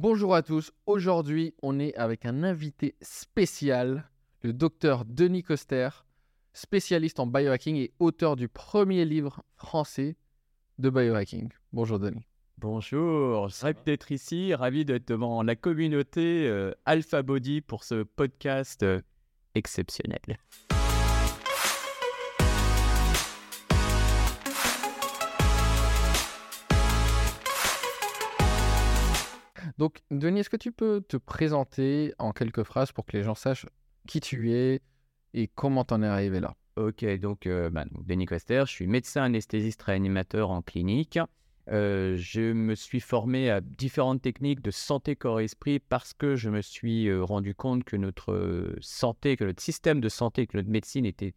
Bonjour à tous. Aujourd'hui, on est avec un invité spécial, le docteur Denis Coster, spécialiste en biohacking et auteur du premier livre français de biohacking. Bonjour Denis. Bonjour, je ravi d'être ici, ravi d'être devant la communauté euh, Alpha Body pour ce podcast euh, exceptionnel. Donc, Denis, est-ce que tu peux te présenter en quelques phrases pour que les gens sachent qui tu es et comment t'en es arrivé là? Ok, donc, euh, bah, Denis Coster, je suis médecin anesthésiste réanimateur en clinique. Euh, je me suis formé à différentes techniques de santé corps-esprit parce que je me suis euh, rendu compte que notre santé, que notre système de santé, que notre médecine était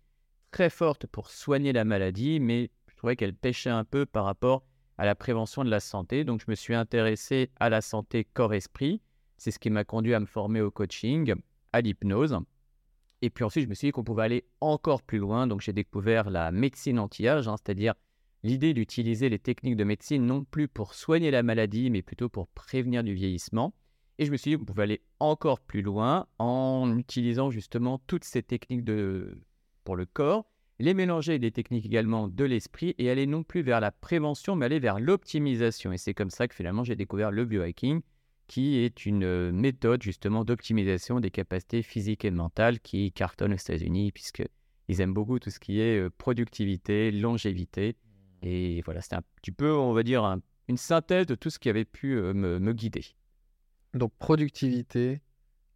très forte pour soigner la maladie, mais je trouvais qu'elle pêchait un peu par rapport à la prévention de la santé. Donc, je me suis intéressé à la santé corps-esprit. C'est ce qui m'a conduit à me former au coaching, à l'hypnose. Et puis ensuite, je me suis dit qu'on pouvait aller encore plus loin. Donc, j'ai découvert la médecine anti-âge, hein, c'est-à-dire l'idée d'utiliser les techniques de médecine non plus pour soigner la maladie, mais plutôt pour prévenir du vieillissement. Et je me suis dit qu'on pouvait aller encore plus loin en utilisant justement toutes ces techniques de... pour le corps, les mélanger des techniques également de l'esprit et aller non plus vers la prévention, mais aller vers l'optimisation. Et c'est comme ça que finalement j'ai découvert le biohacking, qui est une euh, méthode justement d'optimisation des capacités physiques et mentales qui cartonne aux États-Unis, puisqu'ils aiment beaucoup tout ce qui est euh, productivité, longévité. Et voilà, c'est un petit peu, on va dire, une synthèse de tout ce qui avait pu euh, me, guider. Donc productivité,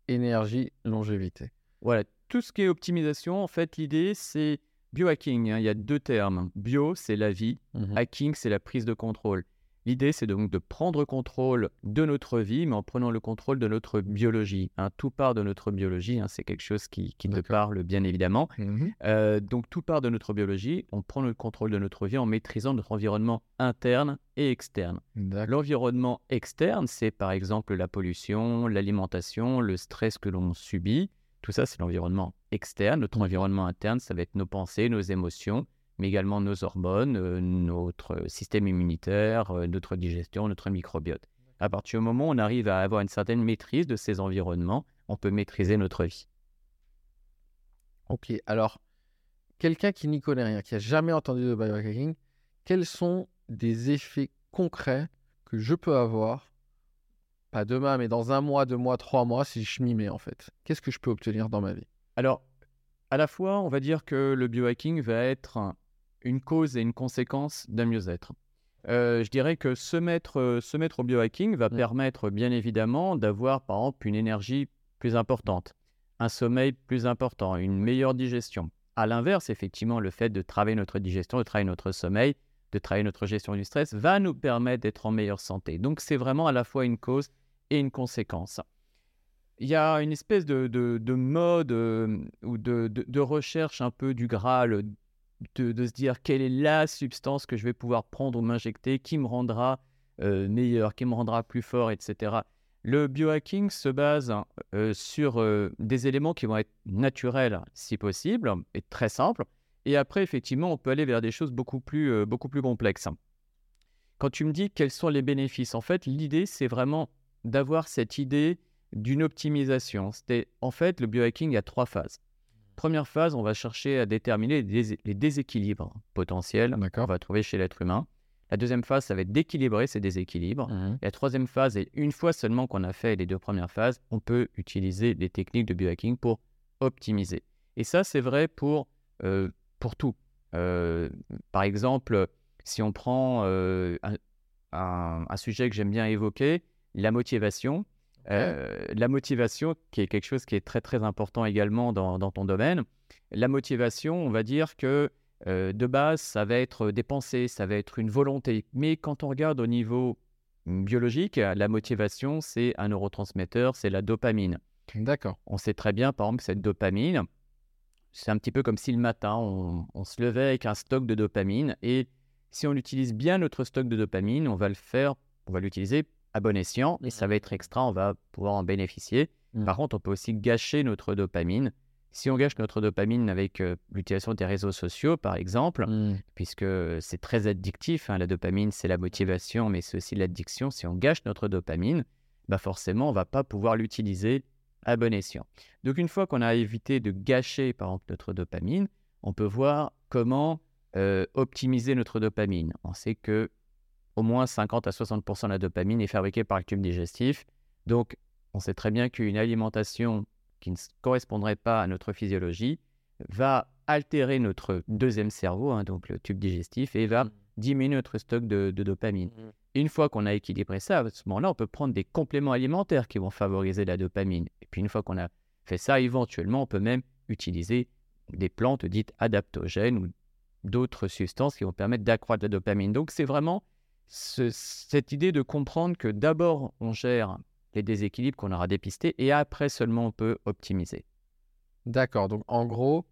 énergie, longévité. Voilà, tout ce qui est optimisation, en fait, l'idée, c'est biohacking. Hein. il y a deux termes. Bio, c'est la vie. Mmh Hacking, c'est la prise de contrôle. L'idée, c'est donc de prendre contrôle de notre vie, mais en prenant le contrôle de notre biologie. Hein. Tout part de notre biologie, hein. c'est quelque chose qui, qui te parle bien évidemment. Mmh euh, donc tout part de notre biologie, on prend le contrôle de notre vie en maîtrisant notre environnement interne et externe. L'environnement externe, c'est par exemple la pollution, l'alimentation, le stress que l'on subit. Tout ça, c'est l'environnement externe. Notre environnement interne, ça va être nos pensées, nos émotions, mais également nos hormones, euh, notre système immunitaire, euh, notre digestion, notre microbiote. À partir du moment où on arrive à avoir une certaine maîtrise de ces environnements, on peut maîtriser notre vie. Ok, alors, quelqu'un qui n'y connaît rien, qui n'a jamais entendu de biohacking, quels sont des effets concrets que je peux avoir, pas demain, mais dans un mois, deux mois, trois mois, si je m'y mets en fait Qu'est-ce que je peux obtenir dans ma vie? Alors, à la fois, on va dire que le biohacking va être une cause et une conséquence d'un mieux-être. Euh, je dirais que se mettre, euh, se mettre au biohacking va permettre bien évidemment d'avoir par exemple une énergie plus importante, un sommeil plus important, une meilleure digestion. À l'inverse, effectivement, le fait de travailler notre digestion, de travailler notre sommeil, de travailler notre gestion du stress va nous permettre d'être en meilleure santé. Donc c'est vraiment à la fois une cause et une conséquence il y a une espèce de, de, mode euh, ou de, recherche un peu du Graal, de, se dire quelle est la substance que je vais pouvoir prendre ou m'injecter qui me rendra euh, meilleur, qui me rendra plus fort, etc. Le biohacking se base euh, sur des éléments qui vont être naturels si possible et très simples. Et après, effectivement, on peut aller vers des choses beaucoup plus, beaucoup plus complexes. Quand tu me dis quels sont les bénéfices, en fait, l'idée, c'est vraiment d'avoir cette idée d'une optimisation. C'était en fait le biohacking, a trois phases. Première phase, on va chercher à déterminer les, déséquilibres potentiels qu'on va trouver chez l'être humain. La deuxième phase, ça va être d'équilibrer ces déséquilibres. Mmh. Et la troisième phase, et une fois seulement qu'on a fait les deux premières phases, on peut utiliser des techniques de biohacking pour optimiser. Et ça, c'est vrai pour, euh, pour tout. Euh, par exemple, si on prend euh, un, sujet que j'aime bien évoquer, la motivation, euh, la motivation, qui est quelque chose qui est très très important également dans, ton domaine, la motivation, on va dire que euh, de base, ça va être des pensées, ça va être une volonté. Mais quand on regarde au niveau biologique, la motivation, c'est un neurotransmetteur, c'est la dopamine. D'accord. On sait très bien, par exemple, cette dopamine, c'est un petit peu comme si le matin, on, on se levait avec un stock de dopamine. Et si on utilise bien notre stock de dopamine, on va le faire, on va l'utiliser à bon escient et ça va être extra, on va pouvoir en bénéficier. Mmh. Par contre, on peut aussi gâcher notre dopamine. Si on gâche notre dopamine avec euh, l'utilisation des réseaux sociaux, par exemple, mmh. puisque c'est très addictif, hein, la dopamine, c'est la motivation, mais c'est aussi l'addiction. Si on gâche notre dopamine, bah forcément, on va pas pouvoir l'utiliser à bon escient. Donc, une fois qu'on a évité de gâcher, par exemple, notre dopamine, on peut voir comment euh, optimiser notre dopamine. On sait que au moins 50 à 60% de la dopamine est fabriquée par le tube digestif. Donc, on sait très bien qu'une alimentation qui ne correspondrait pas à notre physiologie va altérer notre deuxième cerveau, hein, donc le tube digestif, et va mmh. diminuer notre stock de, dopamine. Mmh. Une fois qu'on a équilibré ça, à ce moment-là, on peut prendre des compléments alimentaires qui vont favoriser la dopamine. Et puis une fois qu'on a fait ça, éventuellement, on peut même utiliser des plantes dites adaptogènes ou d'autres substances qui vont permettre d'accroître la dopamine. Donc c'est vraiment cette idée de comprendre que d'abord on gère les déséquilibres qu'on aura dépistés et après seulement on peut optimiser. D'accord, donc en gros,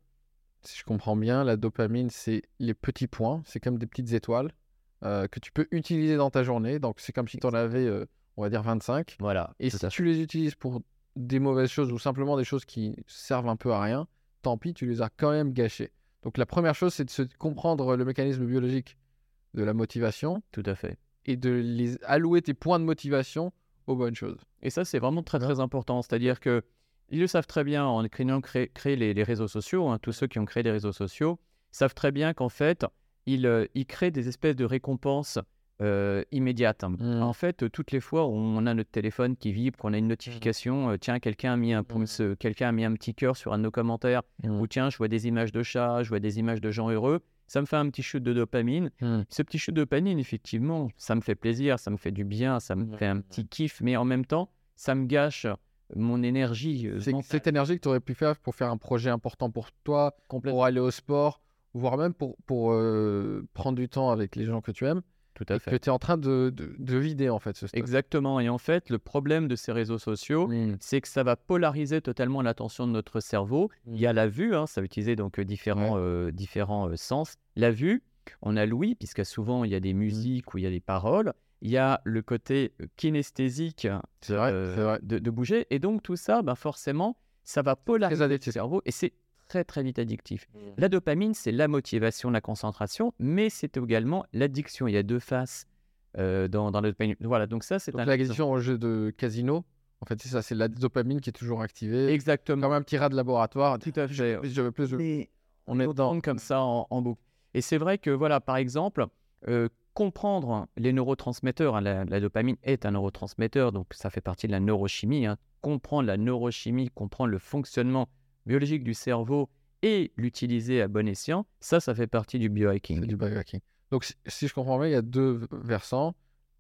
si je comprends bien, la dopamine c'est les petits points, c'est comme des petites étoiles euh, que tu peux utiliser dans ta journée. Donc c'est comme si tu en avais, euh, on va dire, 25. Voilà. Et si tu les utilises pour des mauvaises choses ou simplement des choses qui servent un peu à rien, tant pis, tu les as quand même gâchées. Donc la première chose, c'est de se comprendre le mécanisme biologique de la motivation. Tout à fait. Et de les allouer tes points de motivation aux bonnes choses. Et ça, c'est vraiment très très important. C'est-à-dire que ils le savent très bien en créant créer, les, réseaux sociaux. Hein, tous ceux qui ont créé des réseaux sociaux savent très bien qu'en fait, ils, euh, ils, créent des espèces de récompenses euh, immédiates. Mmh. En fait, toutes les fois où on a notre téléphone qui vibre, qu'on a une notification, mmh. euh, tiens, quelqu'un a mis un pouce, mmh. quelqu'un a mis un petit cœur sur un de nos commentaires, ou tiens, je vois des images de chats, je vois des images de gens heureux ça me fait un petit shoot de dopamine. Ce petit shoot de dopamine, effectivement, ça me fait plaisir, ça me fait du bien, ça me fait un petit kiff, mais en même temps, ça me gâche mon énergie. Euh, cette énergie que tu aurais pu faire pour faire un projet important pour toi, pour aller au sport, voire même pour, pour euh, prendre du temps avec les gens que tu aimes. Tout à fait. Que tu es en train de, de, vider en fait ce stock. Exactement. Et en fait, le problème de ces réseaux sociaux, mmh. c'est que ça va polariser totalement l'attention de notre cerveau. Il y a la vue, hein, ça va utiliser donc différents, euh, différents sens. La vue, on a l'ouïe, puisque souvent il y a des mmh. musiques ou il y a des paroles il y a le côté kinesthésique vrai, De, de, bouger. Et donc, tout ça, ben forcément, ça va polariser le cerveau et c'est très, très vite addictif. Mmh. La dopamine, c'est la motivation, la concentration, mais c'est également l'addiction. Il y a deux faces dans, dans, la dopamine. Voilà, donc ça, c'est. L'addiction au jeu de casino, en fait, c'est ça, c'est la dopamine qui est toujours activée. Exactement. Comme un petit rat de laboratoire. Tout à fait. Je, veux plus. On est dans... comme ça en, en boucle. Et c'est vrai que, voilà, par exemple, comprendre les neurotransmetteurs, hein, la, dopamine est un neurotransmetteur, donc ça fait partie de la neurochimie. Hein. comprendre la neurochimie, comprendre le fonctionnement biologique du cerveau et l'utiliser à bon escient, ça, ça fait partie du biohacking. Du biohacking. Donc, si, je comprends bien, il y a deux versants.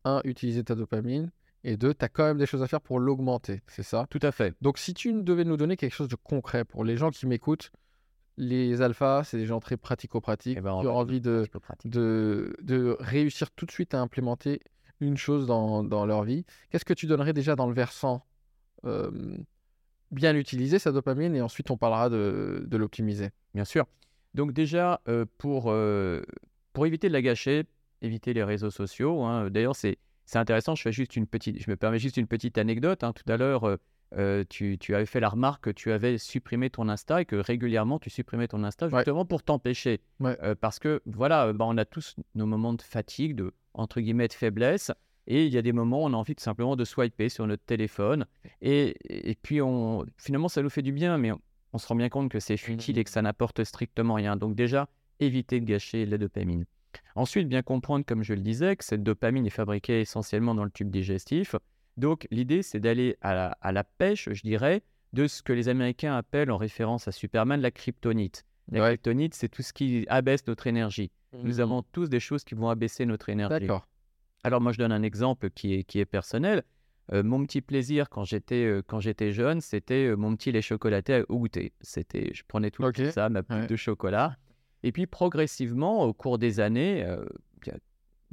Un, utiliser ta dopamine. Et deux, tu as quand même des choses à faire pour l'augmenter, c'est ça? Tout à fait. Donc, si tu devais nous donner quelque chose de concret pour les gens qui m'écoutent, les alphas, c'est des gens très pratico-pratiques eh ben, qui ont envie de, de, de, réussir tout de suite à implémenter une chose dans, dans leur vie. Qu'est-ce que tu donnerais déjà dans le versant bien utiliser sa dopamine et ensuite on parlera de, de l'optimiser Bien sûr. Donc déjà, pour, pour éviter de la gâcher, éviter les réseaux sociaux, hein, d'ailleurs c'est intéressant, je, fais juste une petite, je me permets juste une petite anecdote. Hein. Tout à l'heure, euh, tu, avais fait la remarque que tu avais supprimé ton Insta et que régulièrement tu supprimais ton Insta justement pour t'empêcher. Euh, parce que voilà, bah, on a tous nos moments de fatigue, de entre guillemets de faiblesse. Et il y a des moments où on a envie tout simplement de swiper sur notre téléphone. Et, et puis on, finalement, ça nous fait du bien, mais on, se rend bien compte que c'est futile et que ça n'apporte strictement rien. Donc déjà, éviter de gâcher la dopamine. Ensuite, bien comprendre, comme je le disais, que cette dopamine est fabriquée essentiellement dans le tube digestif. Donc l'idée, c'est d'aller à, la, pêche, je dirais, de ce que les Américains appellent en référence à Superman la kryptonite. La kryptonite, c'est tout ce qui abaisse notre énergie. Nous mmh. avons tous des choses qui vont abaisser notre énergie. D'accord. Alors moi, je donne un exemple qui est, qui est personnel. Euh, mon petit plaisir quand j'étais euh, quand j'étais jeune, c'était euh, mon petit lait chocolaté au goûter. C'était, je prenais tout ça, ma poudre de chocolat. Et puis progressivement, au cours des années,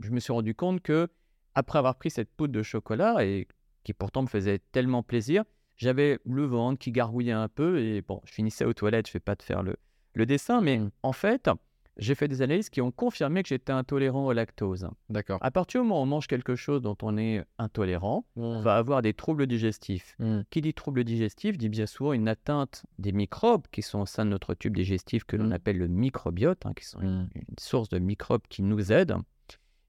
je me suis rendu compte que après avoir pris cette poudre de chocolat, et qui pourtant me faisait tellement plaisir, j'avais le ventre qui gargouillait un peu, et bon, je finissais aux toilettes, je ne vais pas te faire le, le dessin, mais mmh. en fait, j'ai fait des analyses qui ont confirmé que j'étais intolérant au lactose. D'accord. À partir du moment où on mange quelque chose dont on est intolérant, on mmh. va avoir des troubles digestifs. Mmh. Qui dit trouble digestif dit bien souvent une atteinte des microbes qui sont au sein de notre tube digestif que l'on appelle le microbiote, hein, qui sont une, source de microbes qui nous aident.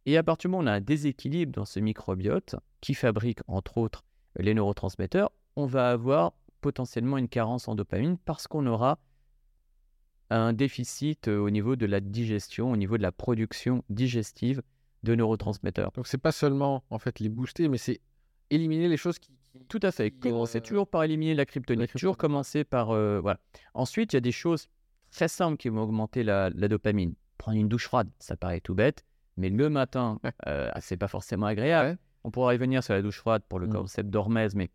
Et à partir du moment où on a un déséquilibre dans ce microbiote, qui fabrique entre autres les neurotransmetteurs, on va avoir potentiellement une carence en dopamine parce qu'on aura un déficit au niveau de la digestion, au niveau de la production digestive de neurotransmetteurs. Donc c'est pas seulement en fait les booster, mais c'est éliminer les choses qui. Tout à fait. Commencer euh, toujours par éliminer la kryptonite. Toujours commencer par euh, voilà. Ensuite, il y a des choses très simples qui vont augmenter la, dopamine. Prendre une douche froide, ça paraît tout bête, mais le matin, euh, c'est pas forcément agréable. On pourra y venir sur la douche froide pour le mmh. concept d'hormèse, mais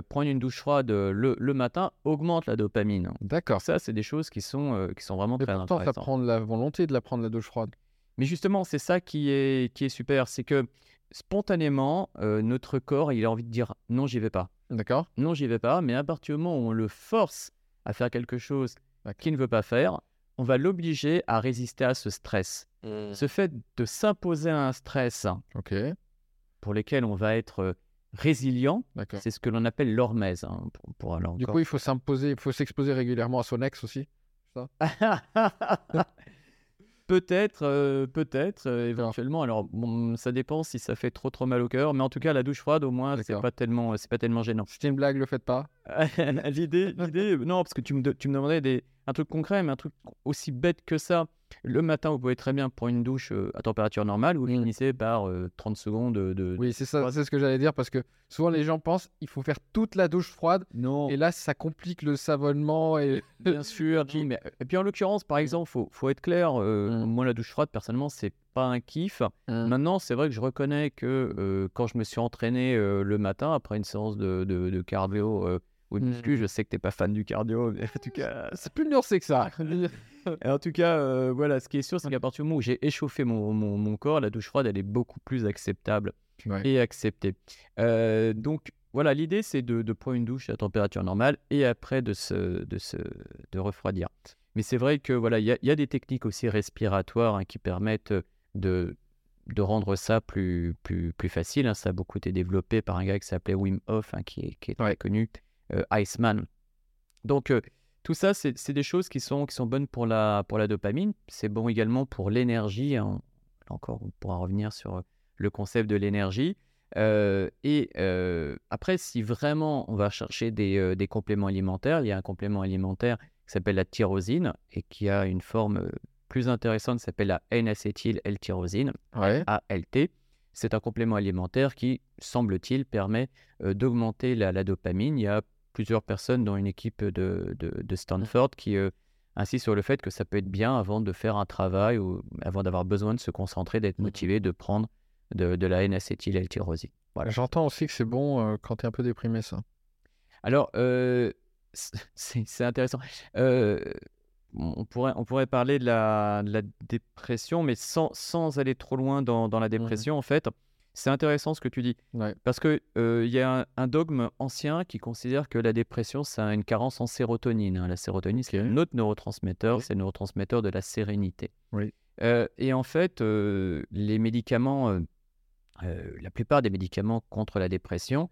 prendre une douche froide le, le, matin augmente la dopamine. D'accord. Ça, c'est des choses qui sont, qui sont vraiment mais très pourtant, intéressantes. ça prend la volonté de la prendre la douche froide. Mais justement, c'est ça qui est, qui est super, c'est que spontanément, euh, notre corps, il a envie de dire non, j'y vais pas. D'accord. Non, j'y vais pas. Mais à partir du moment où on le force à faire quelque chose qu'il ne veut pas faire, on va l'obliger à résister à ce stress. Mmh. Ce fait de s'imposer à un stress pour lequel on va être euh, résilient, c'est ce que l'on appelle l'hormèse. Hein, pour, du coup, il faut s'imposer, il faut s'exposer régulièrement à son ex aussi. Peut-être, euh, peut-être, euh, éventuellement. Alors, bon, ça dépend si ça fait trop trop mal au cœur, mais en tout cas, la douche froide, au moins, c'est pas tellement, c'est pas tellement gênant. C'était une blague, le faites pas. l'idée, l'idée, non, parce que tu me, tu me demandais des, un truc concret, mais un truc aussi bête que ça. Le matin, vous pouvez très bien prendre une douche euh, à température normale, vous mmh. finissez par 30 secondes de. Oui, c'est ça, c'est ce que j'allais dire, parce que souvent les gens pensent il faut faire toute la douche froide. Non. Et là, ça complique le savonnement. Et... Bien sûr, mais... Et puis en l'occurrence, par mmh. exemple, il faut, faut, être clair, mmh. moi, la douche froide, personnellement, c'est pas un kiff. Maintenant, c'est vrai que je reconnais que quand je me suis entraîné le matin, après une séance de, de, de cardio ou de muscu. Mmh. Je sais que tu n'es pas fan du cardio, mais en tout cas, c'est plus nuancé que ça. en tout cas, euh, voilà, ce qui est sûr, c'est qu'à partir du moment où j'ai échauffé mon, mon, mon, corps, la douche froide, elle est beaucoup plus acceptable et acceptée. Euh, donc, voilà, l'idée, c'est de, de, prendre une douche à température normale et après de se, de se de refroidir. Mais c'est vrai que voilà, il y, y, a des techniques aussi respiratoires hein, qui permettent de, de rendre ça plus, plus, plus facile. Hein. Ça a beaucoup été développé par un gars qui s'appelait Wim Hof, hein, qui est, qui est très connu, Iceman. Donc, euh, tout ça, c'est des choses qui sont, qui sont bonnes pour la, pour la dopamine. C'est bon également pour l'énergie. Hein. Encore, on pourra revenir sur le concept de l'énergie. Euh, et après, si vraiment on va chercher des, des, compléments alimentaires, il y a un complément alimentaire qui s'appelle la tyrosine et qui a une forme plus intéressante qui s'appelle la N-acétyl-L-tyrosine, ALT. C'est un complément alimentaire qui, semble-t-il, permet d'augmenter la, la, dopamine. Il y a plusieurs personnes dans une équipe de, de, Stanford qui euh, insistent sur le fait que ça peut être bien avant de faire un travail ou avant d'avoir besoin de se concentrer, d'être mmh motivé, de prendre de, de la N-acétyl-L-tyrosine. Voilà. J'entends aussi que c'est bon euh, quand tu es un peu déprimé, ça. Alors, euh, c'est intéressant. on, pourrait, on pourrait parler de la, la dépression, mais sans, sans, aller trop loin dans, dans la mmh dépression, en fait. C'est intéressant ce que tu dis. Parce qu'il il y a un, dogme ancien qui considère que la dépression, a une carence en sérotonine. Hein. La sérotonine, c'est un autre neurotransmetteur, c'est le neurotransmetteur de la sérénité. et en fait, les médicaments, la plupart des médicaments contre la dépression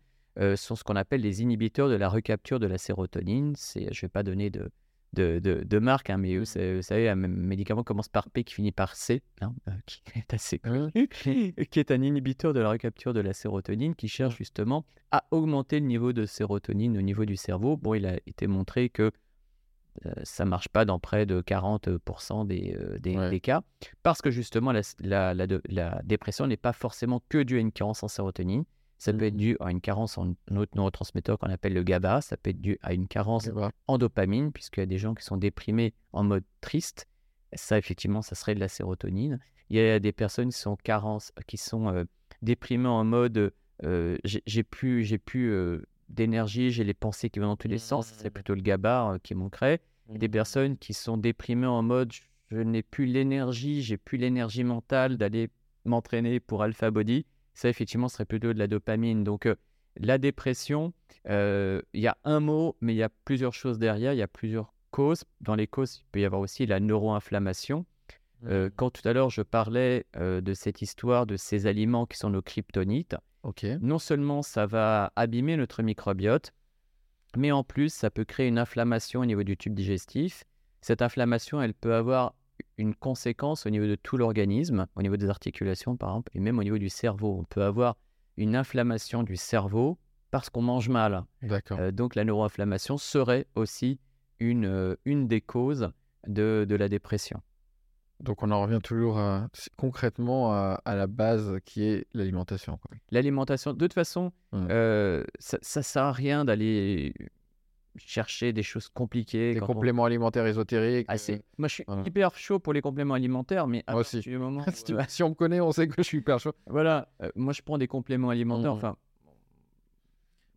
sont ce qu'on appelle les inhibiteurs de la recapture de la sérotonine. Je ne vais pas donner de, de, de, marque, hein, mais vous savez, un médicament commence par P qui finit par C, hein, euh, qui est assez connu, qui est un inhibiteur de la recapture de la sérotonine, qui cherche justement à augmenter le niveau de sérotonine au niveau du cerveau. Bon, il a été montré que euh, ça marche pas dans près de 40% des, euh, des, cas, parce que justement, la, la, la, la dépression n'est pas forcément que due à une carence en sérotonine, ça peut être dû à une carence en autre neurotransmetteur qu'on appelle le GABA. Ça peut être dû à une carence en dopamine, puisqu'il y a des gens qui sont déprimés en mode triste. Ça, effectivement, ça serait de la sérotonine. Il y a des personnes qui sont, carence, qui sont euh, déprimées en mode euh, j'ai plus, j'ai plus euh, d'énergie, j'ai les pensées qui vont dans tous les sens. C'est mmh. plutôt le GABA qui manquerait. Des mmh. personnes qui sont déprimées en mode je n'ai plus l'énergie, j'ai plus l'énergie mentale d'aller m'entraîner pour Alpha Body ça effectivement serait plutôt de la dopamine. Donc la dépression, il y a un mot, mais il y a plusieurs choses derrière, il y a plusieurs causes. Dans les causes, il peut y avoir aussi la neuroinflammation. Mmh. quand tout à l'heure je parlais de cette histoire de ces aliments qui sont nos kryptonites, non seulement ça va abîmer notre microbiote, mais en plus ça peut créer une inflammation au niveau du tube digestif. Cette inflammation, elle peut avoir une conséquence au niveau de tout l'organisme, au niveau des articulations par exemple, et même au niveau du cerveau. On peut avoir une inflammation du cerveau parce qu'on mange mal. D'accord. Euh, donc la neuroinflammation serait aussi une, euh, une des causes de, de la dépression. Donc on en revient toujours à- c'est concrètement à, à la base qui est l'alimentation. L'alimentation, de toute façon, euh, ça, ça sert à rien d'aller chercher des choses compliquées. Des on- compléments alimentaires ésotériques. Ah, euh, Moi, je suis voilà. hyper chaud pour les compléments alimentaires, mais à Moi aussi. du moment où, si, euh, si on me connaît, on sait que je suis hyper chaud. voilà, euh, moi je prends des compléments alimentaires. Mhm. Enfin,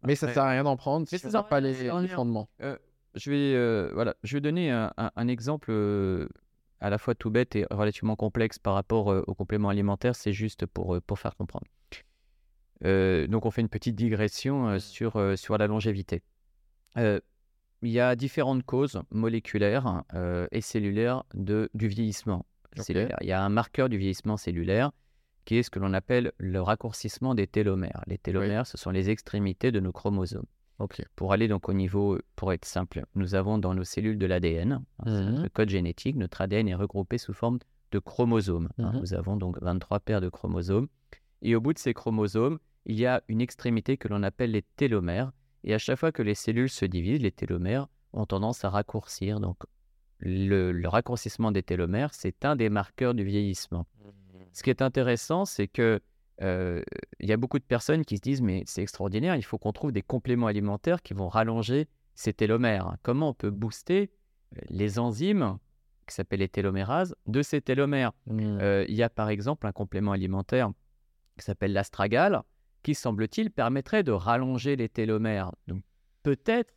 Mais ça après, sert à rien d'en prendre Mais si ça sert pas les, ça fondements. je vais, voilà, je vais donner un, un- un exemple à la fois tout bête et relativement complexe par rapport aux compléments alimentaires. C'est juste pour, pour faire comprendre. Donc, on fait une petite digression euh, sur, sur la longévité. Il y a différentes causes moléculaires et cellulaires de, du vieillissement cellulaire. Il y a un marqueur du vieillissement cellulaire qui est ce que l'on appelle le raccourcissement des télomères. Les télomères, ce sont les extrémités de nos chromosomes. Pour aller donc au niveau, pour être simple, nous avons dans nos cellules de l'ADN, hein, Mhm. notre code génétique, notre ADN est regroupé sous forme de chromosomes. hein. Mhm. Nous avons donc 23 paires de chromosomes. Et au bout de ces chromosomes, il y a une extrémité que l'on appelle les télomères. Et à chaque fois que les cellules se divisent, les télomères ont tendance à raccourcir. Donc le, le raccourcissement des télomères, c'est un des marqueurs du vieillissement. Ce qui est intéressant, c'est que euh, il y a beaucoup de personnes qui se disent mais c'est extraordinaire, il faut qu'on trouve des compléments alimentaires qui vont rallonger ces télomères. Comment on peut booster euh, les enzymes qui s'appellent les télomérases de ces télomères? Mm. Euh, Il y a par exemple un complément alimentaire qui s'appelle l'astragale qui semble-t-il permettrait de rallonger les télomères. Donc peut-être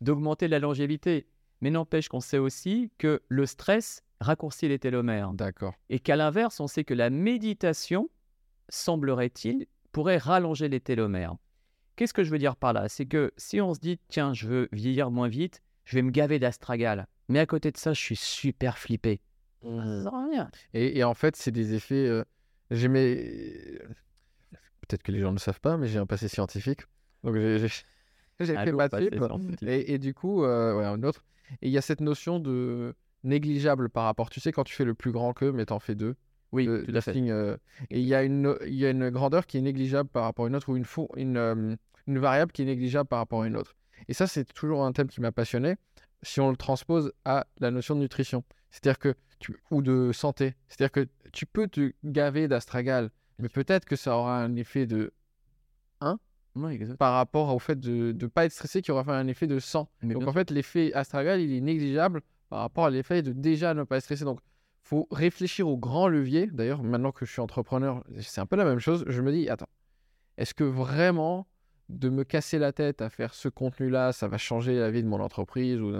d'augmenter la longévité. Mais n'empêche qu'on sait aussi que le stress raccourcit les télomères. D'accord. Et qu'à l'inverse, on sait que la méditation, semblerait-il, pourrait rallonger les télomères. Qu'est-ce que je veux dire par là? C'est que si on se dit, tiens, je veux vieillir moins vite, je vais me gaver d'astragale. Mais à côté de ça, je suis super flippé. Rien. Et, et en fait, c'est des effets. euh, j'ai mes- Peut-être que les gens ne le savent pas, mais j'ai un passé scientifique. Donc j'ai fait maths. Et, et du coup, euh, ouais, un autre. Et il y a cette notion de négligeable par rapport. Tu sais, quand tu fais le plus grand que, mais t'en fais deux. Oui, le- tout le à fait. signe, euh, et il y, a une, il y a une grandeur qui est négligeable par rapport à une autre, ou une, fo- une, euh, une variable qui est négligeable par rapport à une autre. Et ça, c'est toujours un thème qui m'a passionné, si on le transpose à la notion de nutrition. C'est-à-dire que, tu, ou de santé. C'est-à-dire que tu peux te gaver d'astragale, mais peut-être que ça aura un effet de Oui, exact. par rapport au fait de ne pas être stressé qui aura fait un effet de 100. Mais Donc en fait, l'effet astragale, il est négligeable par rapport à l'effet de déjà ne pas être stressé. Donc faut réfléchir au grand levier. D'ailleurs, maintenant que je suis entrepreneur, c'est un peu la même chose. Je me dis, attends, est-ce que vraiment de me casser la tête à faire ce contenu-là, ça va changer la vie de mon entreprise ou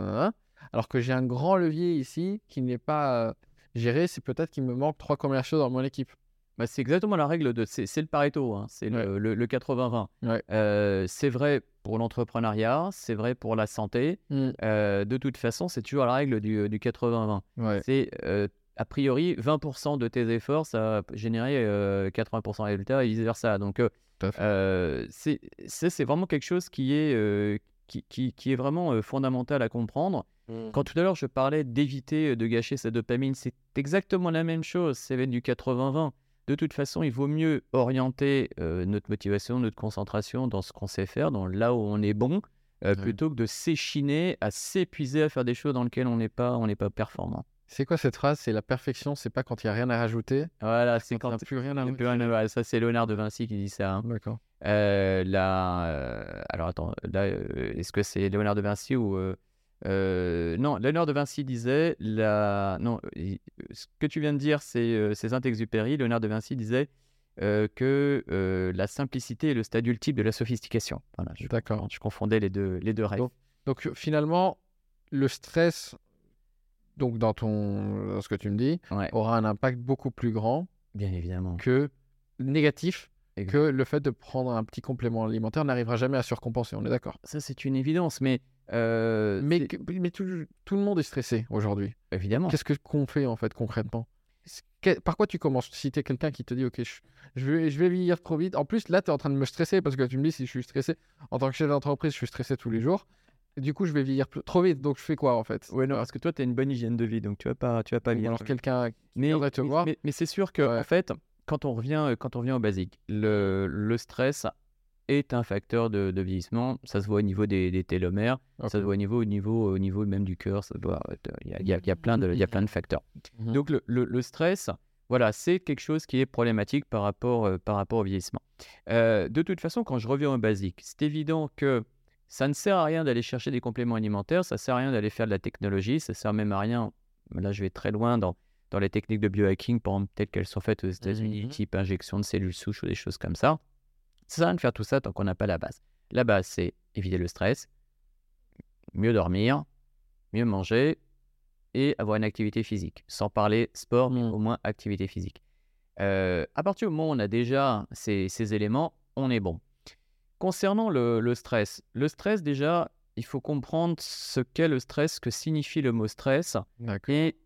alors que j'ai un grand levier ici qui n'est pas euh, géré, c'est peut-être qu'il me manque trois commerciaux dans mon équipe. Bah, c'est exactement la règle de. C'est c'est le Pareto, hein, c'est le, Ouais. le- le 80-20. Ouais. Euh, c'est vrai pour l'entrepreneuriat, c'est vrai pour la santé. Mm. Euh, de toute façon, c'est toujours la règle du, du 80-20. Ouais. C'est euh, a priori 20% de tes efforts, ça va générer euh, 80% de résultats et. Donc, à fait. euh, c'est vraiment quelque chose qui est, qui, qui- qui est vraiment fondamental à comprendre. Quand tout à l'heure je parlais d'éviter de gâcher sa dopamine, c'est exactement la même chose, c'est du 80-20. De toute façon, il vaut mieux orienter euh, notre motivation, notre concentration dans ce qu'on sait faire, dans là où on est bon, euh, Ouais. plutôt que de s'échiner, à s'épuiser à faire des choses dans lesquelles on n'est pas, on n'est pas performant. C'est quoi cette phrase? C'est la perfection, c'est pas quand il n'y a rien à rajouter. Voilà, c'est Quand il y a plus rajouter. rien à- voilà, ça c'est Léonard de Vinci qui dit ça. hein. D'accord. Euh, là, alors attends, là, est-ce que c'est Léonard de Vinci ou euh, euh, non, Léonard de Vinci disait la non, il- ce que tu viens de dire, c'est euh, Saint-Exupéry. Léonard de Vinci disait euh, que euh, la simplicité est le stade ultime de la sophistication. Voilà, D'accord. je confondais les deux les deux règles. Donc, Donc euh, finalement, le stress, donc dans ton, dans ce que tu me dis, Ouais, aura un impact beaucoup plus grand bien évidemment. que négatif que le fait de prendre un petit complément alimentaire n'arrivera jamais à surcompenser. On est d'accord. Ça c'est une évidence, mais euh, Mais, c'est- que- mais tout, tout le monde est stressé aujourd'hui. évidemment. Qu'est-ce que qu'on fait en fait concrètement? Que- Par quoi tu commences? Si tu es quelqu'un qui te dit ok, je, je vais, je vais vieillir trop vite. En plus, là, tu es en train de me stresser parce que tu me dis si je suis stressé en tant que chef d'entreprise, je suis stressé tous les jours. Et du coup, je vais vieillir trop vite. Donc, je fais quoi en fait? Ouais, non, parce que toi, tu as une bonne hygiène de vie, donc tu vas pas, tu vas pas vieillir. alors quelqu'un mais, viendrait te mais- voir. mais- mais c'est sûr que Ouais. en fait, quand on revient, euh, quand on revient au basique, le, le stress est un facteur de, de vieillissement. Ça se voit au niveau des, des télomères, ça se voit au niveau, au niveau, au niveau même du cœur. Il y a, y y plein de, il y a plein de facteurs. Mhm. Donc le, le- le stress, voilà, c'est quelque chose qui est problématique par rapport, euh, par rapport au vieillissement. Euh, de toute façon, quand je reviens au basique, c'est évident que ça ne sert à rien d'aller chercher des compléments alimentaires, ça sert à rien d'aller faire de la technologie, ça sert même à rien. Là, je vais très loin dans, dans les techniques de biohacking, par exemple, peut-être qu'elles sont faites aux États-Unis, Mhm. type injection de cellules souches ou des choses comme ça. Ça sert à rien de faire tout ça tant qu'on n'a pas la base. La base, c'est éviter le stress, mieux dormir, mieux manger et avoir une activité physique. Sans parler sport, mais Mm. au moins activité physique. Euh, à partir du moment où on a déjà ces, ces éléments, on est bon. Concernant le, le stress, le stress déjà, il faut comprendre ce qu'est le stress, ce que signifie le mot stress et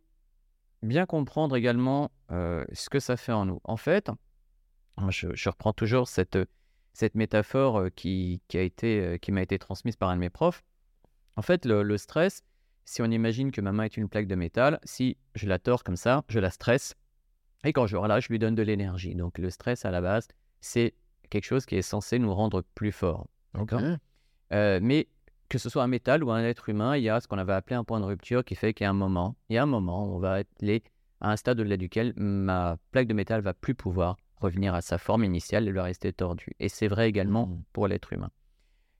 bien comprendre également euh, ce que ça fait en nous. En fait, je, je reprends toujours cette, cette métaphore euh, qui, qui a été, euh, qui m'a été transmise par un de mes profs. En fait, le, le stress, si on imagine que ma main est une plaque de métal, si je la tords comme ça, je la stresse, et quand je relâche, je lui donne de l'énergie. Donc le stress, à la base, c'est quelque chose qui est censé nous rendre plus forts. Euh, mais que ce soit un métal ou un être humain, il y a ce qu'on avait appelé un point de rupture qui fait qu'il y a un moment, il y a un moment, on va être à un stade au-delà duquel ma plaque de métal va plus pouvoir revenir à sa forme initiale et va rester tordue. Et c'est vrai également Mhm. pour l'être humain.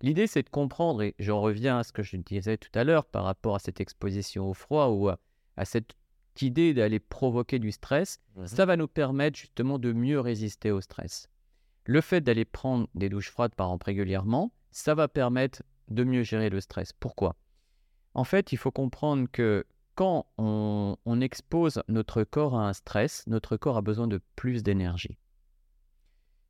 L'idée, c'est de comprendre, et j'en reviens à ce que je disais tout à l'heure par rapport à cette exposition au froid ou à, à cette idée d'aller provoquer du stress, Mhm. ça va nous permettre justement de mieux résister au stress. Le fait d'aller prendre des douches froides par exemple régulièrement, ça va permettre de mieux gérer le stress. Pourquoi? En fait, il faut comprendre que quand on, on expose notre corps à un stress, notre corps a besoin de plus d'énergie.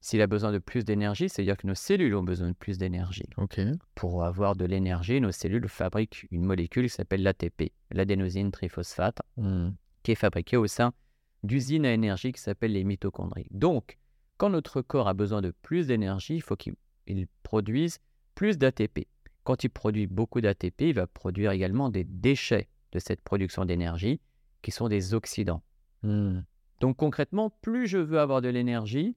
S'il a besoin de plus d'énergie, c'est-à-dire que nos cellules ont besoin de plus d'énergie. Ok. Pour avoir de l'énergie, nos cellules fabriquent une molécule qui s'appelle l'ATP, l'adénosine triphosphate Mhm. qui est fabriqué au sein d'usines à énergie qui s'appellent les mitochondries. Donc, quand notre corps a besoin de plus d'énergie, il faut qu'il il produise plus d'ATP. Quand il produit beaucoup d'ATP, il va produire également des déchets de cette production d'énergie qui sont des oxydants. Mhm. Donc concrètement, plus je veux avoir de l'énergie,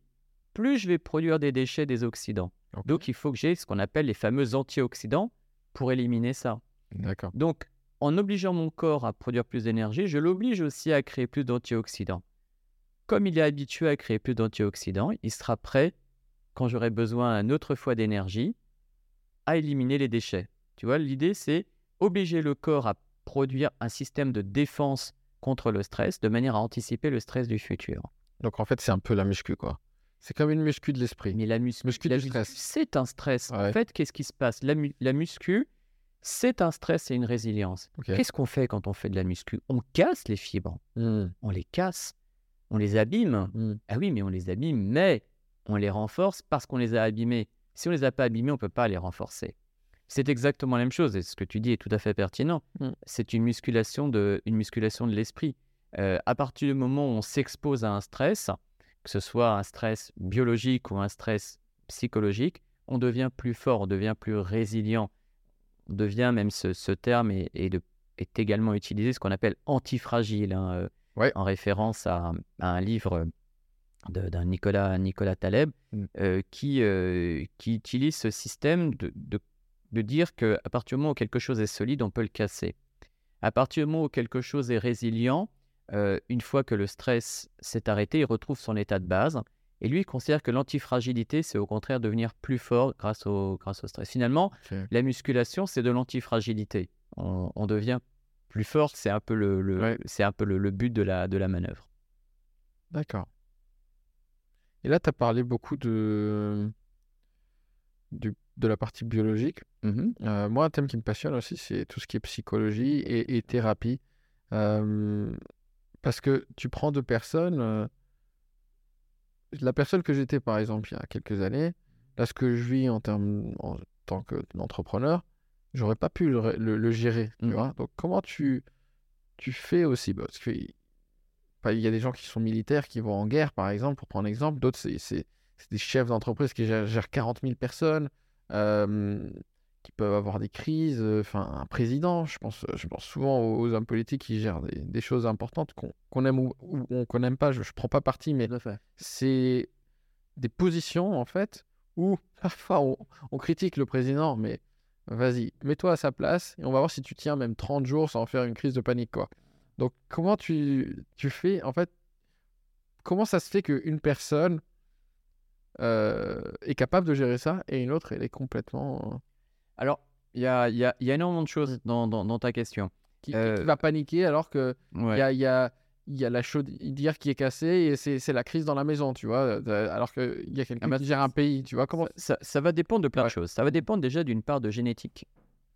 plus je vais produire des déchets, des oxydants. Donc il faut que j'ai ce qu'on appelle les fameux antioxydants pour éliminer ça. D'accord. Donc, en obligeant mon corps à produire plus d'énergie, je l'oblige aussi à créer plus d'antioxydants. Comme il est habitué à créer plus d'antioxydants, il sera prêt, quand j'aurai besoin une autre fois d'énergie, à éliminer les déchets. Tu vois, l'idée, c'est obliger le corps à produire un système de défense contre le stress, de manière à anticiper le stress du futur. Donc en fait, c'est un peu la muscu, quoi. C'est comme une muscu de l'esprit. Mais la muscu, Muscu la du muscu, stress. c'est un stress. En fait, qu'est-ce qui se passe? La, mu- la muscu, c'est un stress et une résilience. Qu'est-ce qu'on fait quand on fait de la muscu? On casse les fibres, Mhm. on les casse, on les abîme. Mhm. Ah oui, mais on les abîme, mais on les renforce parce qu'on les a abîmés. Si on les a pas abîmés, on ne peut pas les renforcer. C'est exactement la même chose, et ce que tu dis est tout à fait pertinent. Mm. C'est une musculation de, une musculation de l'esprit. Euh, à partir du moment où on s'expose à un stress, que ce soit un stress biologique ou un stress psychologique, on devient plus fort, on devient plus résilient. On devient, même ce, ce terme est, est de- est également utilisé, ce qu'on appelle antifragile, hein, euh, Ouais. en référence à, à un livre de- d'un Nicolas, Nicolas Taleb, Mm. euh, qui, euh, qui utilise ce système de, de, de dire qu'à partir du moment où quelque chose est solide, on peut le casser. À partir du moment où quelque chose est résilient, euh, une fois que le stress s'est arrêté, il retrouve son état de base. Et lui, il considère que l'antifragilité, c'est au contraire devenir plus fort grâce au, grâce au stress. Finalement, la musculation, c'est de l'antifragilité. On, on devient plus fort, c'est un peu le, le- Ouais. c'est un peu le, le but de la, de la manœuvre. D'accord. Et là, tu as parlé beaucoup de... la partie biologique. Mhm. Euh, moi, un thème qui me passionne aussi, c'est tout ce qui est psychologie et, et thérapie. Euh, parce que tu prends deux personnes. euh, la personne que j'étais, par exemple, il y a quelques années, là, ce que je vis en termes en tant qu'entrepreneur, j'aurais pas pu le, le- le gérer. Tu Mhm. vois? Donc, comment tu, tu fais aussi? Parce que enfin, il y a des gens qui sont militaires, qui vont en guerre, par exemple, pour prendre un exemple. D'autres, c'est des chefs d'entreprise qui gèrent, gèrent 40 000 personnes. euh, qui peuvent avoir des crises. euh, Enfin, un président, je pense, je pense souvent aux, hommes politiques qui gèrent des, des choses importantes qu'on aime ou, ou qu'on n'aime pas. Je ne prends pas parti, mais c'est des positions, en fait, Ou parfois on, on critique le président, mais vas-y, mets-toi à sa place et on va voir si tu tiens même 30 jours sans faire une crise de panique, quoi. Donc, comment tu, tu fais, en fait, comment ça se fait qu'une personne euh, est capable de gérer ça et une autre, elle est complètement. Alors, il y a, y, a, y a énormément de choses dans, dans, dans ta question. qui, qui Euh, va paniquer alors que il Ouais. y a, y a, y a la chaudière qui est cassée et c'est c'est la crise dans la maison, tu vois. Alors qu'il y a quelqu'un Ah bah, qui gère un pays, tu vois. Comment. Ça, ça va dépendre de plein Ouais. de choses. Ça va dépendre déjà d'une part de génétique.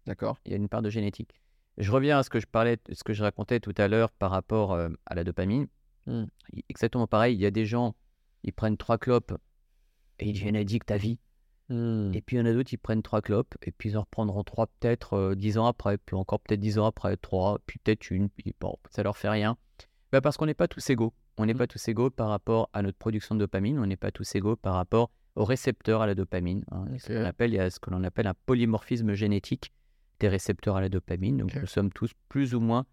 D'accord. Il y a une part de génétique. Je reviens à ce que je parlais, ce que je racontais tout à l'heure par rapport euh, à la dopamine. Hmm. Exactement pareil. Il y a des gens, ils prennent trois clopes et ils deviennent addicts à vie. Hmm. Et puis il y en a d'autres, ils prennent trois clopes et puis ils en reprendront trois peut-être euh, dix ans après, puis encore peut-être dix ans après, trois, puis peut-être une, puis bon, ça leur fait rien. Bah, parce qu'on n'est pas tous égaux. On n'est Mm. pas tous égaux par rapport à notre production de dopamine, on n'est pas tous égaux par rapport aux récepteurs à la dopamine. hein. Et ce Ok. qu'on appelle, il y a ce que l'on appelle un polymorphisme génétique des récepteurs à la dopamine. Donc nous sommes tous plus ou moins,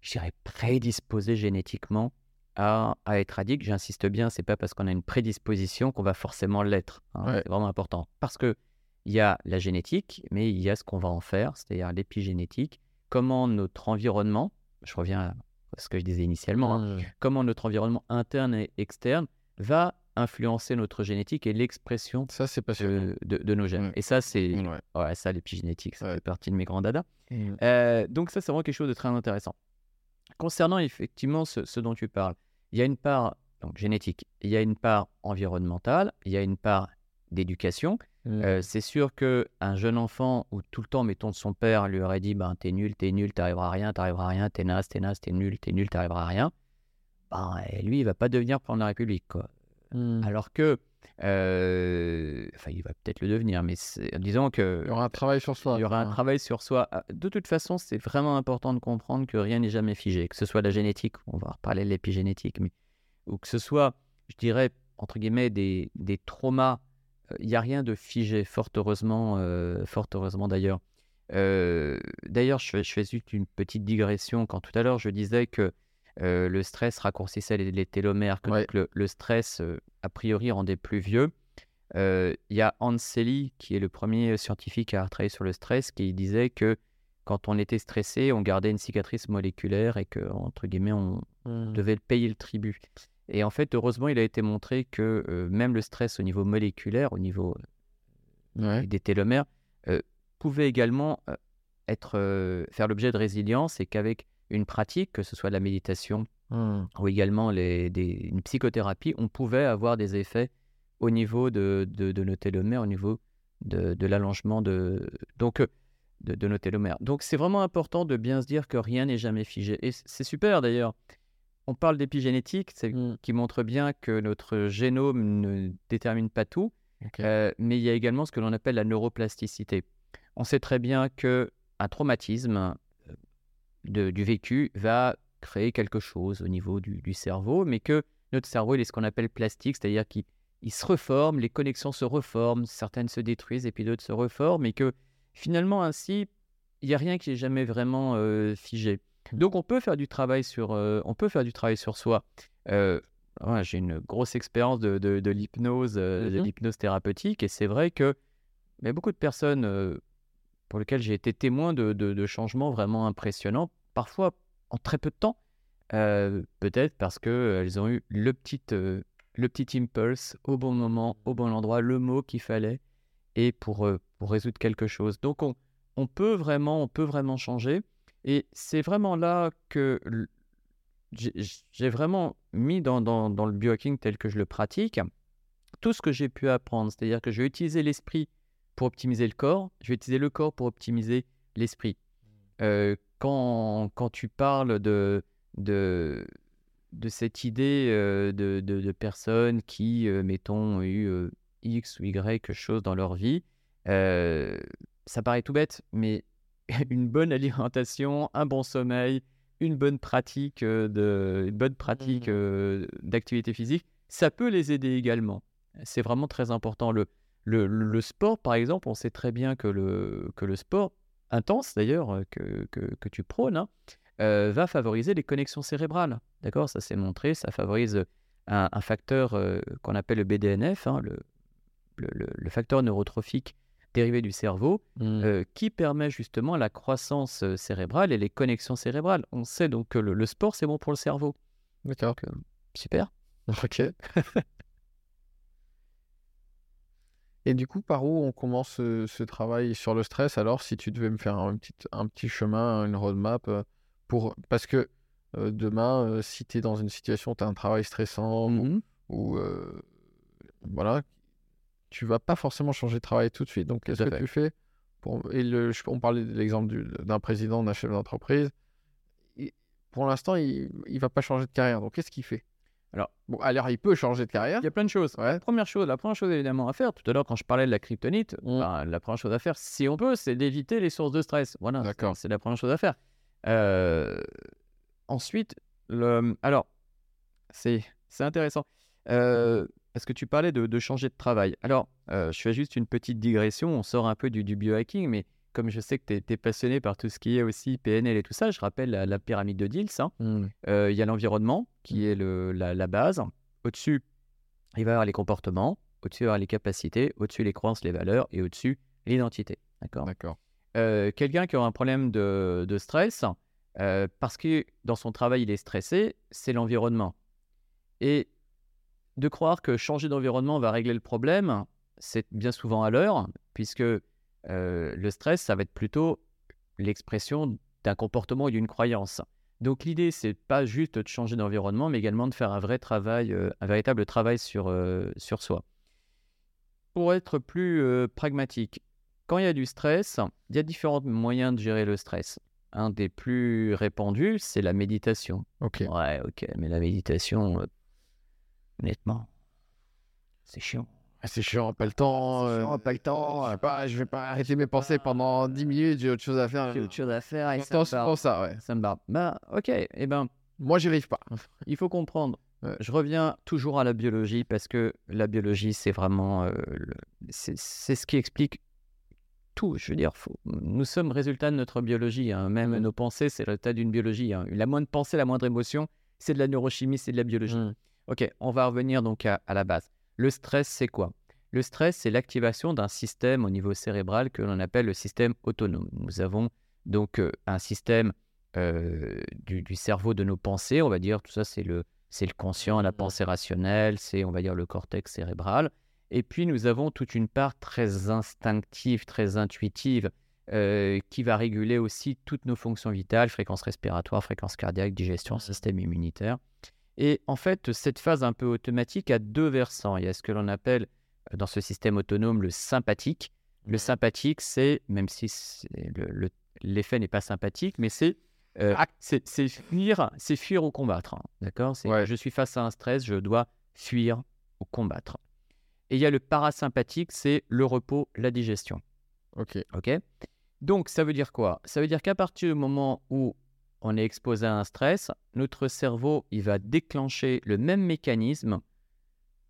je dirais, prédisposés génétiquement à, à être addicts. J'insiste bien, c'est pas parce qu'on a une prédisposition qu'on va forcément l'être. hein. Ouais. C'est vraiment important. Parce que il y a la génétique, mais il y a ce qu'on va en faire, c'est-à-dire l'épigénétique, comment notre environnement, je reviens à ce que je disais initialement, hein, comment notre environnement interne et externe va influencer notre génétique et l'expression Ça, c'est passionnant. de, de- de nos gènes. Ouais. Et ça, c'est Ouais. ouais, ça l'épigénétique, ça fait partie de mes grands dadas. Euh, donc ça, c'est vraiment quelque chose de très intéressant. Concernant effectivement ce, ce dont tu parles, il y a une part donc, génétique, il y a une part environnementale, il y a une part d'éducation. Hmm. Euh, c'est sûr que un jeune enfant où tout le temps, mettons, son père lui aurait dit ben, T'es nul, t'es nul, t'arriveras à rien, t'arriveras à rien, t'es naze, t'es naze, t'es nul, t'es nul, t'arriveras à rien. Ben, et lui, il va pas devenir président de la République. Quoi. Hmm. Alors que, euh, enfin, il va peut-être le devenir, mais disons que Il y aura un travail sur soi. il y aura un travail sur soi. Ah, De toute façon, c'est vraiment important de comprendre que rien n'est jamais figé, que ce soit la génétique, on va reparler de l'épigénétique, mais ou que ce soit, je dirais, entre guillemets, des, des traumas. euh, Il n'y a rien de figé, fort heureusement, euh, fort heureusement d'ailleurs. Euh, d'ailleurs, je je fais juste une petite digression. Quand tout à l'heure, je disais que euh, le stress raccourcissait les, les télomères, que Ouais. le, le stress, euh, a priori, rendait plus vieux. Euh, Il y a Hans Selye, qui est le premier scientifique à avoir travaillé sur le stress, qui disait que quand on était stressé, on gardait une cicatrice moléculaire et que, entre guillemets, on Hmm. devait payer le tribut. Et en fait, heureusement, il a été montré que euh, même le stress au niveau moléculaire, au niveau Ouais. des télomères, euh, pouvait également euh, être, euh, faire l'objet de résilience et qu'avec une pratique, que ce soit de la méditation Hmm. ou également les, des, une psychothérapie, on pouvait avoir des effets au niveau de, de, de nos télomères, au niveau de, de l'allongement de, donc, euh, de, de nos télomères. Donc c'est vraiment important de bien se dire que rien n'est jamais figé. Et c'est super d'ailleurs. On parle d'épigénétique, c'est Hmm. qui montre bien que notre génome ne détermine pas tout, euh, mais il y a également ce que l'on appelle la neuroplasticité. On sait très bien que un traumatisme de- du vécu va créer quelque chose au niveau du, du cerveau, mais que notre cerveau il est ce qu'on appelle plastique, c'est-à-dire qu'il il se reforme, les connexions se reforment, certaines se détruisent et puis d'autres se reforment, et que finalement ainsi, il n'y a rien qui est jamais vraiment euh, figé. Donc on peut faire du travail sur, euh, on peut faire du travail sur soi. Euh, ouais, J'ai une grosse expérience de, de- de l'hypnose, euh, de l'hypnose thérapeutique, et c'est vrai que mais beaucoup de personnes pour lesquelles j'ai été témoin de, de- changements vraiment impressionnants, parfois en très peu de temps, euh, peut-être parce qu'elles ont eu le petit, euh, le petit impulse au bon moment, au bon endroit, le mot qu'il fallait, et pour, euh, pour résoudre quelque chose. Donc on, on peut vraiment, on peut vraiment changer, et c'est vraiment là que j'ai j'ai vraiment mis dans, dans, dans le biohacking tel que je le pratique tout ce que j'ai pu apprendre. C'est-à-dire que je vais utiliser l'esprit pour optimiser le corps, je vais utiliser le corps pour optimiser l'esprit. Euh, quand, quand tu parles de, de, de cette idée euh, de, de, de personnes qui, euh, mettons, ont eu X ou Y chose dans leur vie, ça paraît tout bête, mais une bonne alimentation, un bon sommeil, une bonne pratique de, une bonne pratique euh, d'activité physique, ça peut les aider également. C'est vraiment très important. Le, le, le sport, par exemple, on sait très bien que le, que le sport, intense d'ailleurs, euh, que, que, que tu prônes, hein, euh, va favoriser les connexions cérébrales. D'accord? Ça s'est montré, ça favorise un, un facteur euh, qu'on appelle le BDNF, hein, le le, facteur neurotrophique dérivé du cerveau, Mm. euh, qui permet justement la croissance cérébrale et les connexions cérébrales. On sait donc que le, le sport, c'est bon pour le cerveau. D'accord. Super. Ok. Et du coup, par où on commence ce, ce travail sur le stress? Alors, si tu devais me faire un petit, un petit chemin, une roadmap euh, pour... Parce que euh, demain, euh, si tu es dans une situation où tu as un travail stressant ou, Mhm. ou, euh, voilà, tu vas pas forcément changer de travail tout de suite. Donc, qu'est-ce que fait. tu fais pour... Et le, je- on parlait de l'exemple du- d'un président, d'un chef d'entreprise. Pour l'instant, il ne va pas changer de carrière. Donc, qu'est-ce qu'il fait? Alors, Bon, alors, il peut changer de carrière. Il y a plein de choses. Ouais. Première chose, la première chose évidemment à faire, tout à l'heure quand je parlais de la kryptonite, Mm. ben, la première chose à faire, si on peut, c'est d'éviter les sources de stress. Voilà, c'est- D'accord. c'est la première chose à faire. Euh, ensuite, le, alors, c'est c'est intéressant. Euh, parce que tu parlais de, de changer de travail. Alors, euh, je fais juste une petite digression, on sort un peu du, du biohacking, mais comme je sais que tu es, passionné par tout ce qui est aussi PNL et tout ça, je rappelle la, la pyramide de Diels. hein. Mm. Euh, il y a l'environnement qui est le, la, la base. Au-dessus, il va y avoir les comportements. Au-dessus, il va y avoir les capacités. Au-dessus, les croyances, les valeurs. Et au-dessus, l'identité. D'accord? D'accord. Euh, Quelqu'un qui aura un problème de, de stress, euh, parce que dans son travail, il est stressé, c'est l'environnement. Et de croire que changer d'environnement va régler le problème, c'est bien souvent à l'heure, puisque euh, le stress, ça va être plutôt l'expression d'un comportement et d'une croyance. Donc l'idée, c'est pas juste de changer d'environnement, mais également de faire un vrai travail, euh, un véritable travail sur, euh, sur soi. Pour être plus euh, pragmatique, quand il y a du stress, il y a différents moyens de gérer le stress. Un des plus répandus, c'est la méditation. Ok. Ouais, ok, mais la méditation, honnêtement, c'est chiant. Ah, C'est chiant, pas le temps. Chiant, euh, pas le temps, Je euh, vais pas, je vais pas arrêter mes pensées pendant 10 minutes, j'ai autre chose à faire. J'ai autre chose à faire et ça me ça, ouais. Ça me barbe. Bah, ok, eh ben, Moi, j'y arrive pas. il faut comprendre. Ouais. Je reviens toujours à la biologie parce que la biologie, c'est vraiment euh, le- c'est ce qui explique tout. Je veux dire, faut- nous sommes résultat de notre biologie. hein. Même Mhm. nos pensées, c'est le résultat d'une biologie. hein. La moindre pensée, la moindre émotion, c'est de la neurochimie, c'est de la biologie. Mm. Ok, on va revenir donc à, à la base. Le stress, c'est quoi? Le stress, c'est l'activation d'un système au niveau cérébral que l'on appelle le système autonome. Nous avons donc euh, un système euh, du, du cerveau de nos pensées, on va dire, tout ça, c'est le, c'est le conscient, la Mhm. pensée rationnelle, c'est, on va dire, le cortex cérébral. Et puis, nous avons toute une part très instinctive, très intuitive, euh, qui va réguler aussi toutes nos fonctions vitales, fréquence respiratoire, fréquence cardiaque, digestion, Mhm. système immunitaire. Et en fait, cette phase un peu automatique a deux versants. Il y a ce que l'on appelle euh, dans ce système autonome le sympathique. Le sympathique, c'est, même si c'est le- le- l'effet n'est pas sympathique, mais c'est euh, c'est fuir, c'est fuir ou combattre. hein, D'accord? C'est Ouais. je suis face à un stress, je dois fuir ou combattre. Et il y a le parasympathique, c'est le repos, la digestion. Ok. Ok? Donc, ça veut dire quoi? Ça veut dire qu'à partir du moment où on est exposé à un stress, notre cerveau, il va déclencher le même mécanisme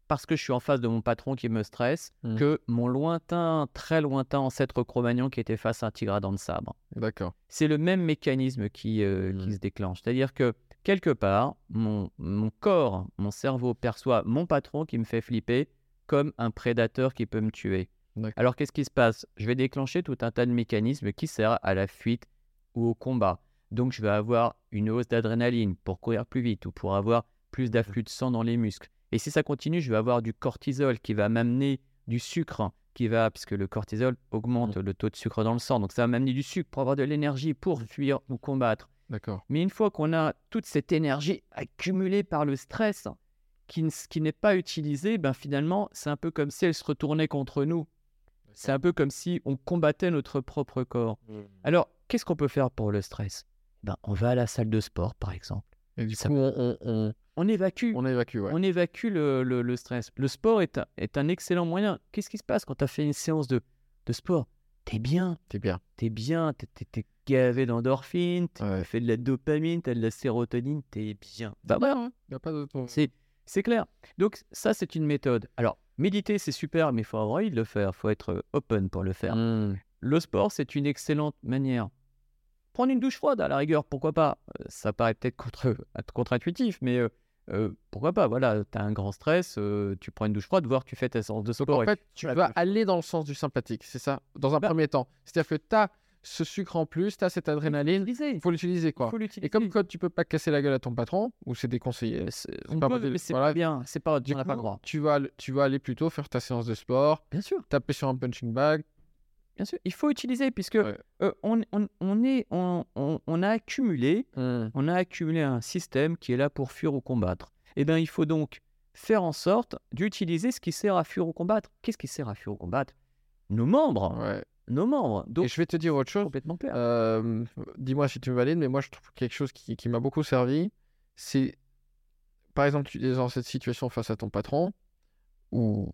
parce que je suis en face de mon patron qui me stresse Mhm. que mon lointain, très lointain ancêtre Cro-Magnon qui était face à un tigre à dents de sabre. D'accord. C'est le même mécanisme qui, euh, qui Mhm. se déclenche. C'est-à-dire que quelque part, mon, mon corps, mon cerveau perçoit mon patron qui me fait flipper comme un prédateur qui peut me tuer. Alors qu'est-ce qui se passe? Je vais déclencher tout un tas de mécanismes qui servent à la fuite ou au combat. Donc je vais avoir une hausse d'adrénaline pour courir plus vite ou pour avoir plus d'afflux de sang dans les muscles. Et si ça continue, je vais avoir du cortisol qui va m'amener du sucre qui va, puisque le cortisol augmente le taux de sucre dans le sang, donc ça va m'amener du sucre pour avoir de l'énergie pour fuir ou combattre. D'accord. Mais une fois qu'on a toute cette énergie accumulée par le stress qui n'est pas utilisée, ben finalement, c'est un peu comme si elle se retournait contre nous. C'est un peu comme si on combattait notre propre corps. Alors, qu'est-ce qu'on peut faire pour le stress? Ben, On va à la salle de sport, par exemple. Et du Ça- coup, on, on, on, évacue. on évacue, ouais. On évacue le, le- le stress. Le sport est un, est un excellent moyen. Qu'est-ce qui se passe quand tu as fait une séance de, de sport? T'es bien, T'es bien. t'es bien, t'es, t'es- t'es gavé d'endorphines, tu Ouais. fais de la dopamine, t'as de la sérotonine, t'es bien. Bah n'y a pas d'autre. c'est, c'est clair. Donc ça, c'est une méthode. Alors, méditer, c'est super, mais il faut avoir envie de le faire. Il faut être euh, open pour le faire. Mm. Le sport, c'est une excellente manière. Prendre une douche froide, à la rigueur, pourquoi pas Euh, Ça paraît peut-être contre, contre-intuitif, mais euh, euh, pourquoi pas Voilà, tu as un grand stress, euh, tu prends une douche froide, voire tu fais ta séance de sport. en fait, tu vas aller dans le sens du sympathique, c'est ça, dans un Bah- premier temps. C'est-à-dire que tu as ce sucre en plus, tu as cette adrénaline, il faut l'utiliser quoi. faut Et comme quand tu peux pas casser la gueule à ton patron, ou c'est déconseillé, C'est- on pas peut, mais c'est Voilà. pas bien, c'est pas, du on pas le droit. tu vas, tu vas aller plutôt faire ta séance de sport, Bien sûr, taper sur un punching bag. Bien sûr, il faut utiliser puisque Ouais. euh, on, on- on est, on, on- a accumulé, on a accumulé un système qui est là pour fuir ou combattre. Eh bien, il faut donc faire en sorte d'utiliser ce qui sert à fuir ou combattre. Qu'est-ce qui sert à fuir ou combattre? Nos membres, Ouais. nos membres. Donc, Et je vais te dire autre chose. complètement clair. Euh, Dis-moi si tu me valides, mais moi je trouve quelque chose qui, qui m'a beaucoup servi, c'est par exemple tu es dans cette situation face à ton patron, ou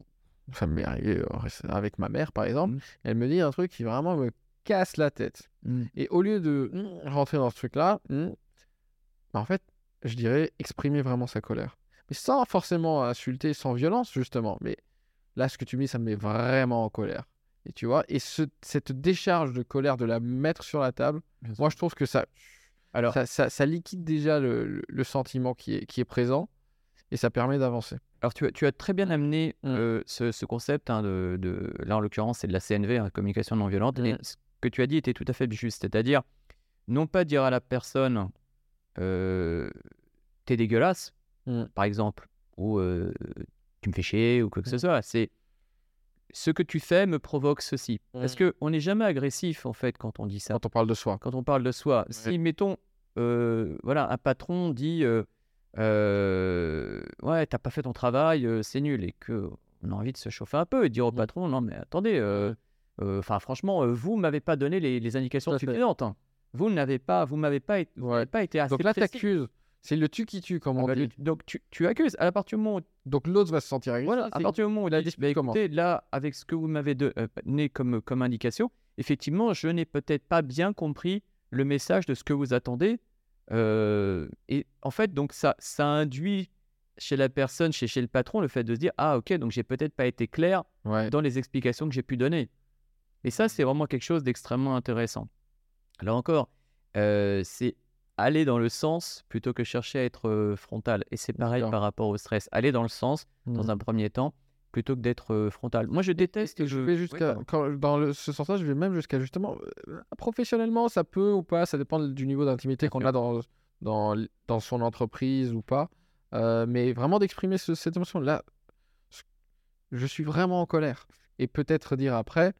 ça m'est arrivé euh, avec ma mère par exemple, Mhm. elle me dit un truc qui vraiment me casse la tête. Mm. Et au lieu de mm, rentrer dans ce truc-là, bah, en fait, je dirais exprimer vraiment sa colère. Mais sans forcément insulter, sans violence justement. Mais là, ce que tu me dis, ça me met vraiment en colère. Et tu vois, et ce- cette décharge de colère, de la mettre sur la table, Bien moi je trouve que ça, Alors, ça, ça- ça liquide déjà le, le- le sentiment qui est, qui est présent et ça permet d'avancer. Alors, tu as, tu as très bien amené Mm. euh, ce, ce concept hein, de, de- Là, en l'occurrence, c'est de la CNV, hein, communication non violente. Et Mm. ce que tu as dit était tout à fait juste. C'est-à-dire, non pas dire à la personne euh, T'es dégueulasse, Mm. par exemple, ou euh, Tu me fais chier, ou quoi que ce soit. C'est Ce que tu fais me provoque ceci. Parce qu'on n'est jamais agressif, en fait, quand on dit ça. Quand on parle de soi. Quand on parle de soi. Si, mettons, euh, voilà, un patron dit euh, Ouais, t'as pas fait ton travail, euh, c'est nul, et qu'on a envie de se chauffer un peu et de dire au Mm. patron Non, mais attendez, euh, enfin, franchement, vous m'avez pas donné les, les indications suffisantes. hein. Vous n'avez pas, vous m'avez pas, été- vous Ouais. pas été assez Donc là, tu précis. accuses. C'est le tu qui tue, comme Ah on bah, dit. le- donc tu, tu accuses. À partir du moment où Donc l'autre va se sentir agressé. voilà, à partir du moment où il dit, dispute bah, écoutez, là, avec ce que vous m'avez donné comme, comme indication, effectivement, je n'ai peut-être pas bien compris le message de ce que vous attendez. Euh, et en fait, donc ça, ça induit chez la personne, chez, chez le patron, le fait de se dire, ah ok, donc j'ai peut-être pas été clair Ouais. dans les explications que j'ai pu donner. Et ça, c'est vraiment quelque chose d'extrêmement intéressant. Alors encore, euh, c'est aller dans le sens plutôt que chercher à être frontal. Et c'est pareil par rapport au stress. Aller dans le sens, dans Mm. un premier temps, plutôt que d'être frontal. Moi, je déteste. Je vais jusqu'à Oui, quand- dans le- ce sens-là, je vais même jusqu'à justement professionnellement, ça peut ou pas, ça dépend du niveau d'intimité qu'on a dans, dans dans son entreprise ou pas. Euh, mais vraiment d'exprimer ce- cette émotion là, je suis vraiment en colère et peut-être dire après,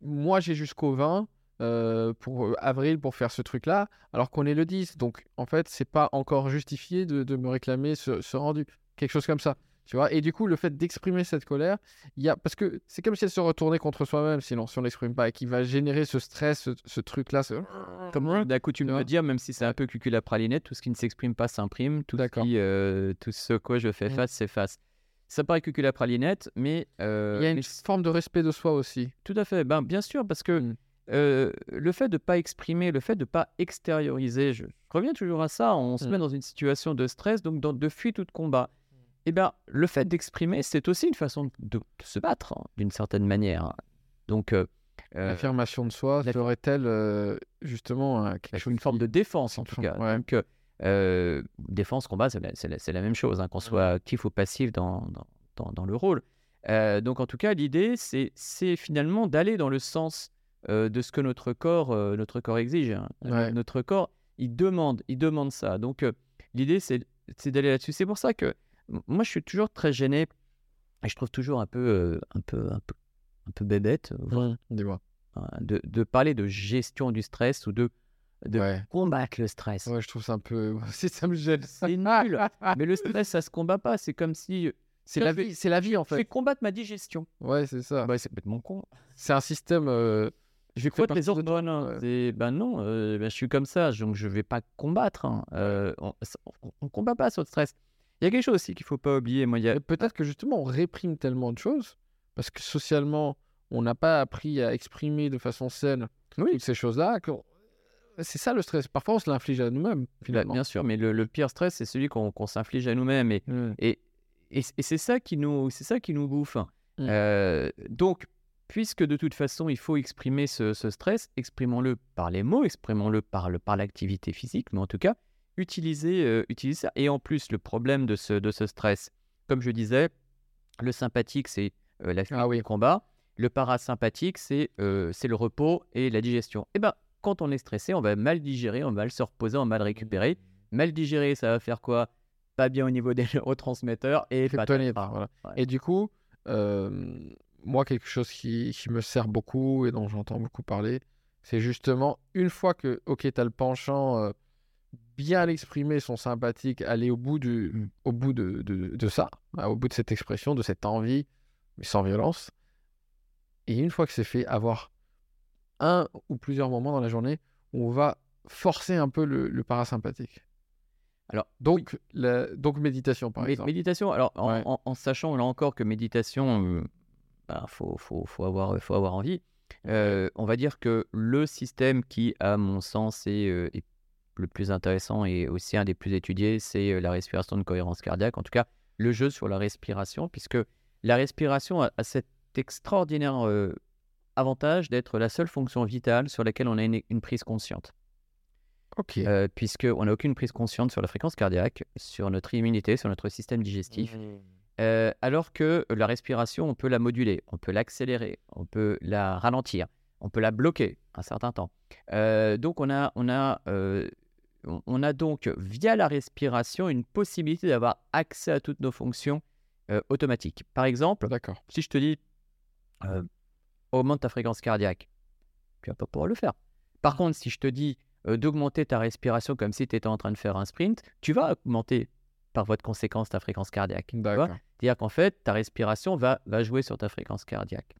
moi j'ai jusqu'au 20 euh, pour avril pour faire ce truc-là, alors qu'on est le 10. Donc en fait, c'est pas encore justifié de, de me réclamer ce, ce rendu, quelque chose comme ça. Tu vois et du coup, le fait d'exprimer cette colère, il y a parce que c'est comme si elle se retournait contre soi-même, sinon si on l'exprime pas, et qui va générer ce stress, ce, ce truc-là. Ce... Comme d'un coutume Tu de vois dire, même si c'est un peu cucul à pralinette, tout ce qui ne s'exprime pas s'imprime, tout ce qui, euh, tout ce à quoi je fais Mm. face s'efface. Ça paraît cucul à pralinette, mais, euh, Il y a une mais forme de respect de soi aussi. Tout à fait. Ben, bien sûr, parce que Mm. euh, le fait de ne pas exprimer, le fait de ne pas extérioriser, je reviens toujours à ça, on se Mm. met dans une situation de stress, donc dans- de fuite ou de combat. Et ben, le fait d'exprimer, c'est aussi une façon de, de se battre, hein, d'une certaine manière. Donc, euh, euh, L'affirmation de soi l'aff- serait-elle euh, justement quelque chose une forme qui- de défense, en tout cas. ouais. Donc, euh, défense, combat, c'est la, la- la même chose, hein, qu'on soit actif ou passif dans, dans, dans- dans le rôle. Donc, en tout cas, l'idée, c'est finalement d'aller dans le sens de ce que notre corps, notre corps exige. hein. Ouais. Notre corps, il demande, il demande ça. Donc, l'idée, c'est d'aller là-dessus. C'est pour ça que moi, je suis toujours très gêné et je trouve toujours un peu, euh, un peu, un peu, un peu bébête euh, Dis-moi. hein, de, de parler de gestion du stress ou de, de Ouais. combattre le stress. Ouais, je trouve ça un peu. Si ça me gêne. C'est nul. Mais le stress, ça se combat pas. C'est comme si C'est Tiens, la vie, c'est la vie en je vais fait. combattre ma digestion. Ouais, c'est ça. Bah, c'est complètement con. C'est un système. euh, Je vais fait combattre les hormones. hein. ouais. C'est- Ben non, euh, ben, je suis comme ça, donc je vais pas combattre. hein. Euh, on, on combat pas sur le stress. Il y a quelque chose aussi qu'il faut pas oublier. Moi, a... Peut-être que justement on réprime tellement de choses parce que socialement on n'a pas appris à exprimer de façon saine toutes ces choses-là. que C'est ça le stress. Parfois on se l'inflige à nous-mêmes Bah, finalement. bien sûr, mais le, le pire stress, c'est celui qu'on s'inflige à nous-mêmes. Et, Mm. et, et, et c'est ça qui nous, ça qui nous bouffe. Mm. Euh, donc, puisque de toute façon, il faut exprimer ce, ce stress, exprimons-le par les mots, exprimons-le par le, par l'activité physique, mais en tout cas, utiliser, euh, utiliser ça. Et en plus, le problème de ce, de ce stress, comme je disais, le sympathique, c'est euh, la fuite Ah oui. combat. Le parasympathique, c'est euh, le repos et la digestion. Et ben, quand on est stressé, on va mal digérer, on va mal se reposer, on va mal récupérer. Mal digérer, ça va faire quoi? Pas bien au niveau des neurotransmetteurs et voilà. Ouais. Et du coup, moi, quelque chose qui, qui me sert beaucoup et dont j'entends beaucoup parler, c'est justement une fois que, ok, tu as le penchant, bien l'exprimer, son sympathique, aller au bout, du, au bout de, de- de ça, hein, au bout de cette expression, de cette envie, mais sans violence. Et une fois que c'est fait, avoir un ou plusieurs moments dans la journée où on va forcer un peu le, le parasympathique. Alors, Donc, la- donc méditation, par Mé- exemple. méditation, alors en, Ouais. en- en sachant là encore que méditation, euh, bah, faut, faut, faut avoir, faut avoir envie. Euh, on va dire que le système qui, à mon sens, est, euh, est le plus intéressant et aussi un des plus étudiés, c'est euh, la respiration de cohérence cardiaque. En tout cas, le jeu sur la respiration, puisque la respiration a, a cet extraordinaire euh, avantage d'être la seule fonction vitale sur laquelle on a une, une prise consciente. Ok. Euh, puisqu'on n'a aucune prise consciente sur la fréquence cardiaque, sur notre immunité, sur notre système digestif. Euh, alors que la respiration, on peut la moduler, on peut l'accélérer, on peut la ralentir, on peut la bloquer un certain temps. Donc on a, on, a, on- a donc via la respiration une possibilité d'avoir accès à toutes nos fonctions euh, automatiques. Par exemple, si je te dis euh, augmente ta fréquence cardiaque, tu vas pas pouvoir le faire. Par contre, si je te dis euh, d'augmenter ta respiration comme si tu étais en train de faire un sprint, tu vas augmenter par voie de conséquence ta fréquence cardiaque. C'est-à-dire qu'en fait, ta respiration va, va jouer sur ta fréquence cardiaque.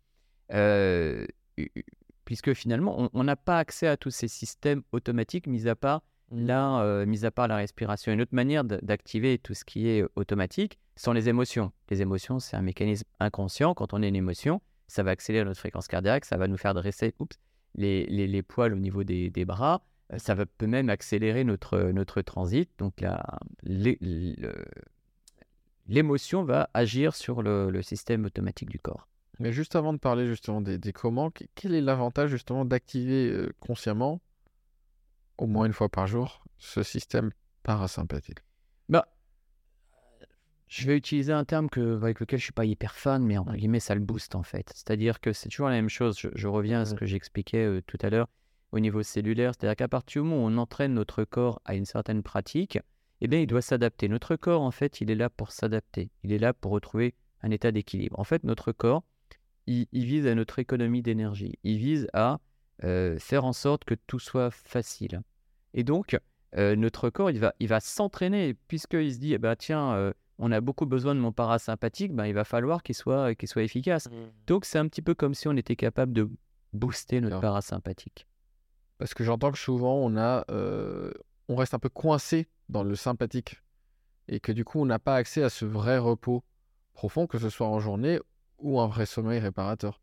Puisque finalement, on n'a pas accès à tous ces systèmes automatiques, mis à part la, euh, mis à part la respiration. Une autre manière d'activer tout ce qui est euh, automatique sont les émotions. Les émotions, c'est un mécanisme inconscient. Quand on a une émotion, ça va accélérer notre fréquence cardiaque, ça va nous faire dresser oups, les, les, poils au niveau des, des bras, euh, ça va, peut même accélérer notre, notre transit. Donc l'émotion va agir sur le, système automatique du corps. Mais juste avant de parler justement des, des comment, que- quel est l'avantage justement d'activer consciemment, au moins une fois par jour, ce système parasympathique Bah, je vais utiliser un terme que, avec lequel je suis pas hyper fan, mais entre guillemets, ça le booste en fait. C'est-à-dire que c'est toujours la même chose. Je, je reviens à ce que j'expliquais euh, tout à l'heure au niveau cellulaire. C'est-à-dire qu'à partir du moment où on entraîne notre corps à une certaine pratique, eh bien, il doit s'adapter. Notre corps, en fait, il est là pour s'adapter. Il est là pour retrouver un état d'équilibre. En fait, notre corps, il, il vise à notre économie d'énergie. Il vise à euh, faire en sorte que tout soit facile. Et donc, euh, notre corps, il va, il va s'entraîner, puisqu'il se dit, eh ben, tiens, euh, on a beaucoup besoin de mon parasympathique, ben, il va falloir qu'il soit, qu'il soit efficace. Donc, c'est un petit peu comme si on était capable de booster notre parasympathique. Parce que j'entends que souvent on a, on reste un peu coincé dans le sympathique et que du coup on n'a pas accès à ce vrai repos profond, que ce soit en journée ou un vrai sommeil réparateur.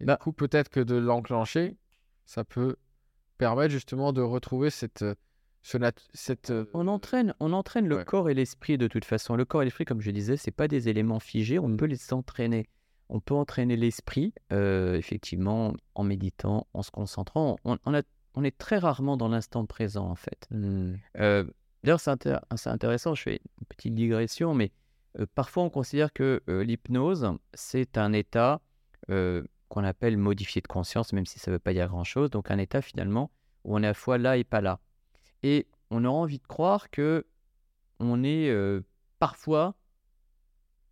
Et Bah- du coup peut-être que de l'enclencher, ça peut permettre justement de retrouver cette, euh, ce cette euh, On entraîne, on entraîne le Ouais. corps et l'esprit de toute façon. Le corps et l'esprit, comme je disais, c'est pas des éléments figés, on peut les entraîner. On peut entraîner l'esprit, euh, effectivement, en méditant, en se concentrant. On, on a- on est très rarement dans l'instant présent, en fait. hmm, Euh, D'ailleurs, c'est intér- intéressant, je fais une petite digression, mais euh, parfois on considère que l'hypnose, c'est un état qu'on appelle modifié de conscience, même si ça ne veut pas dire grand-chose. Donc un état finalement où on est à la fois là et pas là. Et on a envie de croire que on est euh, parfois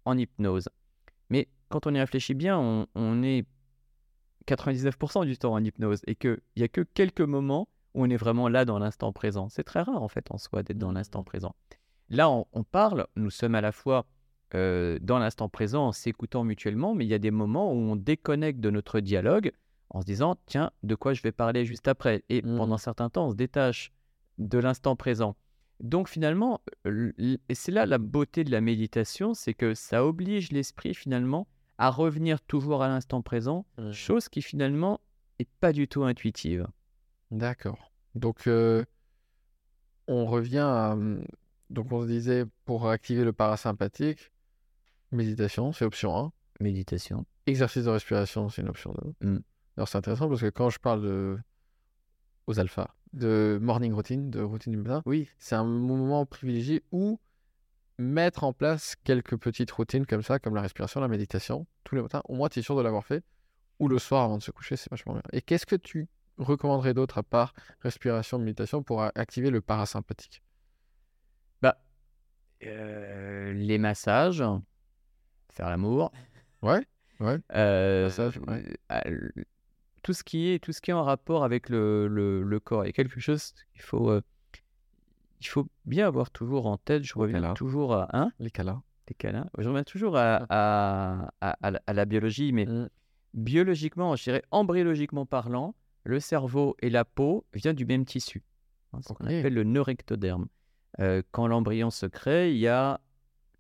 en hypnose. Mais quand on y réfléchit bien, on, est 99% du temps en hypnose et qu'il n'y a que quelques moments où on est vraiment là dans l'instant présent. C'est très rare en fait en soi d'être dans l'instant présent. Là, on parle, nous sommes à la fois euh, dans l'instant présent en s'écoutant mutuellement, mais il y a des moments où on déconnecte de notre dialogue en se disant tiens, de quoi je vais parler juste après Et pendant certains temps, on se détache de l'instant présent. Donc finalement, et c'est là la beauté de la méditation, c'est que ça oblige l'esprit finalement à revenir toujours à l'instant présent, Mhm. chose qui finalement est pas du tout intuitive. D'accord. Donc, euh, on revient à. hum, Donc, on se disait pour activer le parasympathique, méditation, c'est option 1. Méditation. Exercice de respiration, c'est une option 2. Mm. Alors, c'est intéressant parce que quand je parle de... aux alphas, de morning routine, de routine du matin, Oui, c'est un moment privilégié où mettre en place quelques petites routines comme ça, comme la respiration, la méditation, tous les matins, au moins tu es sûr de l'avoir fait, ou le soir avant de se coucher, c'est vachement bien. Et qu'est-ce que tu recommanderais d'autre à part respiration, méditation pour activer le parasympathique? Bah, euh, les massages, faire l'amour, Ouais, ouais, euh, ouais. euh, tout ce qui est tout ce qui est en rapport avec le, le, le corps. Il y a quelque chose qu'il faut euh, il faut bien avoir toujours en tête. Je reviens toujours à hein, les câlins. les câlins. Je reviens toujours à, à, à, à la- biologie, mais Mm. biologiquement, je dirais embryologiquement parlant, le cerveau et la peau viennent du même tissu. hein, ce qu'on appelle le neurectoderme. Quand l'embryon se crée, il y a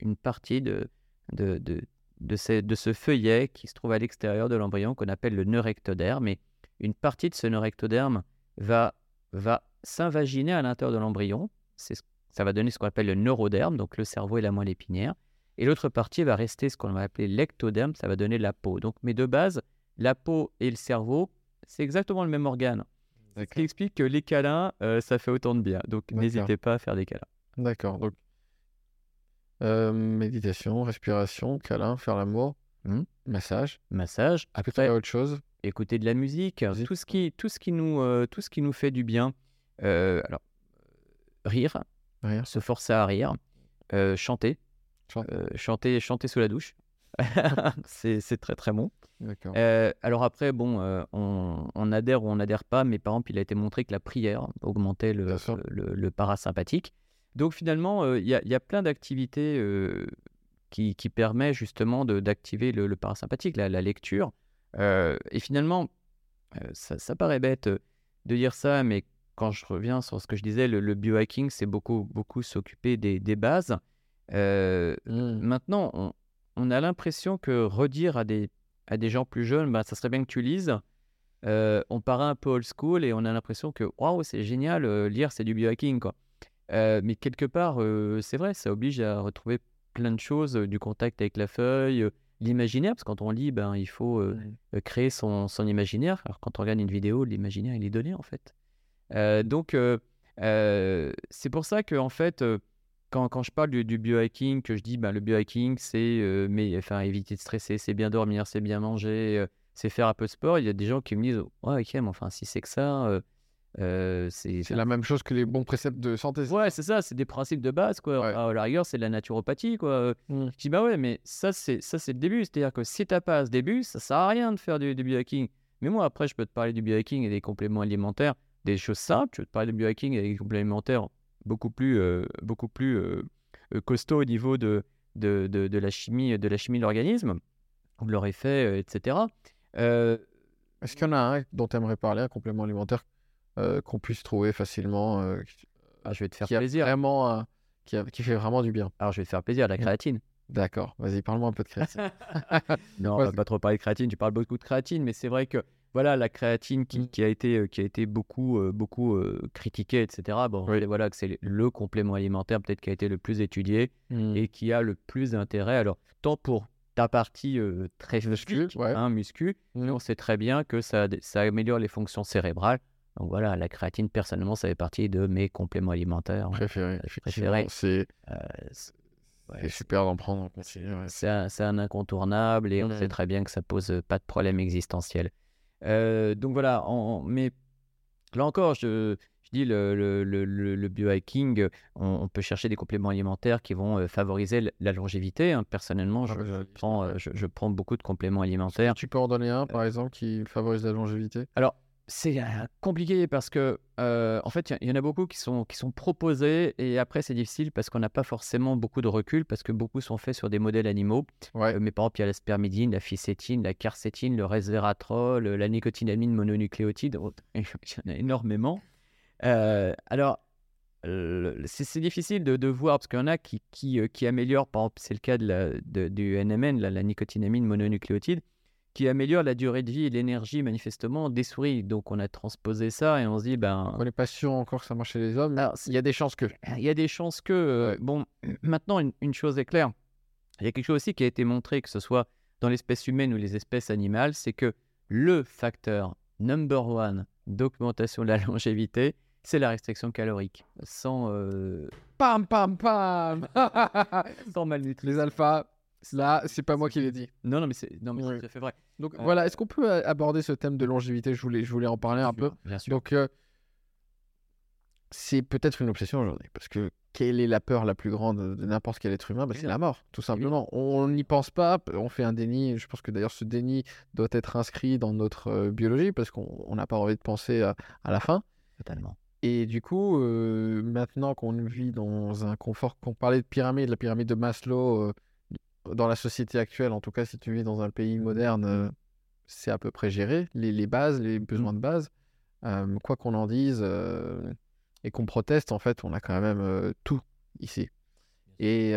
une partie de, de, de, de, ces- de ce feuillet qui se trouve à l'extérieur de l'embryon qu'on appelle le neurectoderme. Et une partie de ce neurectoderme va, va s'invaginer à l'intérieur de l'embryon. Ça va donner ce qu'on appelle le neuroderme, donc le cerveau et la moelle épinière. Et l'autre partie va rester ce qu'on va appeler l'ectoderme, ça va donner la peau. Donc, mais de base, la peau et le cerveau, c'est exactement le même organe. Ce qui explique que les câlins, euh, ça fait autant de bien. Donc, n'hésitez pas à faire des câlins. D'accord, donc euh, méditation, respiration, câlin, faire l'amour, Mhm. massage. Massage. Après, autre chose? écouter de la musique, Musique. tout ce qui, tout ce qui nous, euh, tout ce qui nous fait du bien. Euh, alors, rire, se forcer à rire, chanter, Chanter. Chanter, chanter sous la douche. c'est c'est très très bon. D'accord. Euh, alors après, bon, euh, on, on adhère ou on n'adhère pas, mais par exemple, il a été montré que la prière augmentait le parasympathique. Donc finalement, euh, il y, a, il y a plein d'activités euh, qui, qui permettent justement d'activer le, le parasympathique, la, la lecture. Euh, et finalement, ça, ça paraît bête de dire ça, mais quand je reviens sur ce que je disais, le, le biohacking, c'est beaucoup, beaucoup s'occuper des, des bases. Euh, Mm. Maintenant, on, on a l'impression que redire à des, à des gens plus jeunes, bah, ça serait bien que tu lises. Euh, on paraît un peu old school et on a l'impression que waouh, c'est génial, euh, lire c'est du biohacking quoi. Euh, mais quelque part, euh, c'est vrai, ça oblige à retrouver plein de choses, euh, du contact avec la feuille, l'imaginaire, parce que quand on lit, ben, il faut créer son, son imaginaire. Alors quand on regarde une vidéo, l'imaginaire il est donné en fait. Donc c'est pour ça que en fait, quand, quand je parle du, du biohacking, que je dis ben, le biohacking, c'est mais, enfin, éviter de stresser, c'est bien dormir, c'est bien manger, c'est faire un peu de sport. Il y a des gens qui me disent ouais ok, mais enfin si c'est que ça, euh, c'est la même chose que les bons préceptes de santé. Ouais, c'est ça, c'est des principes de base, quoi. Ouais. À la rigueur, c'est de la naturopathie, quoi. Euh, Mm. Je dis, bah ouais, mais ça, c'est le début. C'est-à-dire que si t'as pas ce début, ça sert à rien de faire du, du biohacking. Mais moi, après, je peux te parler du biohacking et des compléments alimentaires, des choses simples. Je peux te parler du biohacking et des compléments alimentaires beaucoup plus, euh, beaucoup plus euh, costauds au niveau de, de, de, de la chimie de la chimie de l'organisme, de leur effet, etc. Est-ce qu'il y en a un dont tu aimerais parler, un complément alimentaire euh, qu'on puisse trouver facilement, euh, ah, je vais te faire qui, plaisir. vraiment, qui, a- qui fait vraiment du bien Alors, je vais te faire plaisir, la Mm. créatine. D'accord, vas-y, parle-moi un peu de créatine. Non, on va pas trop parler de créatine. Tu parles beaucoup de créatine, mais c'est vrai que voilà, la créatine qui, Mm. qui a été, euh, qui a été beaucoup, euh, beaucoup euh, critiquée, etc. Bon, Oui. voilà que c'est le complément alimentaire peut-être qui a été le plus étudié Mm. et qui a le plus d'intérêt. Alors, tant pour ta partie euh, très Muscu, ouais. hein, muscu, Mm. on sait très bien que ça, ça améliore les fonctions cérébrales. Donc voilà, la créatine, personnellement, ça fait partie de mes compléments alimentaires. Préféré, effectivement. préféré. C'est Euh, c'est- ouais, c'est super d'en prendre en ouais. c'est un, incontournable et on sait très bien que ça pose euh, pas de problème existentiel. Euh, donc voilà, mais là encore, je, je dis le, le, le, le- le biohacking, euh, on, on peut chercher des compléments alimentaires qui vont euh, favoriser la longévité. hein. Personnellement, je, Ah, bah, prends, euh, je prends beaucoup de compléments alimentaires. Tu peux en donner un, par exemple, qui favorise la longévité? Alors, c'est euh, compliqué parce que, euh, en fait, il y, y en a beaucoup qui sont, qui sont proposés et après, c'est difficile parce qu'on n'a pas forcément beaucoup de recul parce que beaucoup sont faits sur des modèles animaux. Ouais. Euh, mais par exemple, il y a la spermidine, la ficétine, la quercétine, le resveratrol, la nicotinamine mononucléotide. Il y en a énormément. Euh, alors, c'est difficile de, de voir parce qu'il y en a qui, qui, qui améliorent, par exemple, c'est le cas de la, de- du NMN, la, la nicotinamine mononucléotide, qui améliore la durée de vie et l'énergie manifestement des souris. Donc, on a transposé ça et on se dit, ben, On n'est pas sûr encore que ça marche chez les hommes, Alors, il y a des chances que. il y a des chances que. euh. Bon, maintenant, une, une chose est claire. Il y a quelque chose aussi qui a été montré, que ce soit dans l'espèce humaine ou les espèces animales, c'est que le facteur number one d'augmentation de la longévité, c'est la restriction calorique. Sans, euh, Pam, pam, pam sans malnutrition. Les alphas, là, c'est pas moi qui l'ai dit. Non, non, mais c'est non, mais c'est Oui. tout à fait vrai. Donc Euh, voilà, est-ce qu'on peut euh, aborder ce thème de longévité? Je voulais, je voulais en parler un peu. Bien sûr. Donc, euh, c'est peut-être une obsession aujourd'hui, parce que quelle est la peur la plus grande de n'importe quel être humain? Bah, C'est la mort, tout simplement. On n'y pense pas, on fait un déni. Je pense que d'ailleurs, ce déni doit être inscrit dans notre euh, biologie, parce qu'on on n'a pas envie de penser à, à la fin. Totalement. Et du coup, maintenant qu'on vit dans un confort, qu'on parlait de pyramide, la pyramide de Maslow, dans la société actuelle, en tout cas, si tu vis dans un pays moderne, euh, c'est à peu près géré, les, les bases, les besoins de base. Euh, quoi qu'on en dise euh, et qu'on proteste, en fait, on a quand même euh, tout ici. Et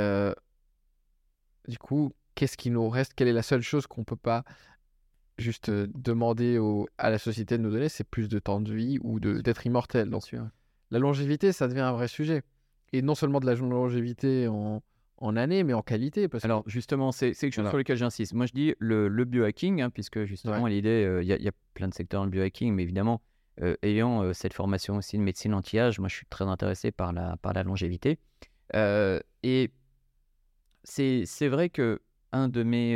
du coup, qu'est-ce qui nous reste? Quelle est la seule chose qu'on peut pas juste demander au- à la société de nous donner? C'est plus de temps de vie ou d'être immortel. Donc, la longévité, ça devient un vrai sujet. Et non seulement de la longévité en, en années, mais en qualité. Parce que- Alors justement, c'est quelque chose Voilà. sur lequel j'insiste. Moi, je dis le, le biohacking, hein, puisque justement, l'idée, euh, il y, a- il y a plein de secteurs dans le biohacking, mais évidemment, euh, ayant euh, cette formation aussi de médecine anti-âge, moi, je suis très intéressé par la, par la longévité. Et c'est vrai que un de mes,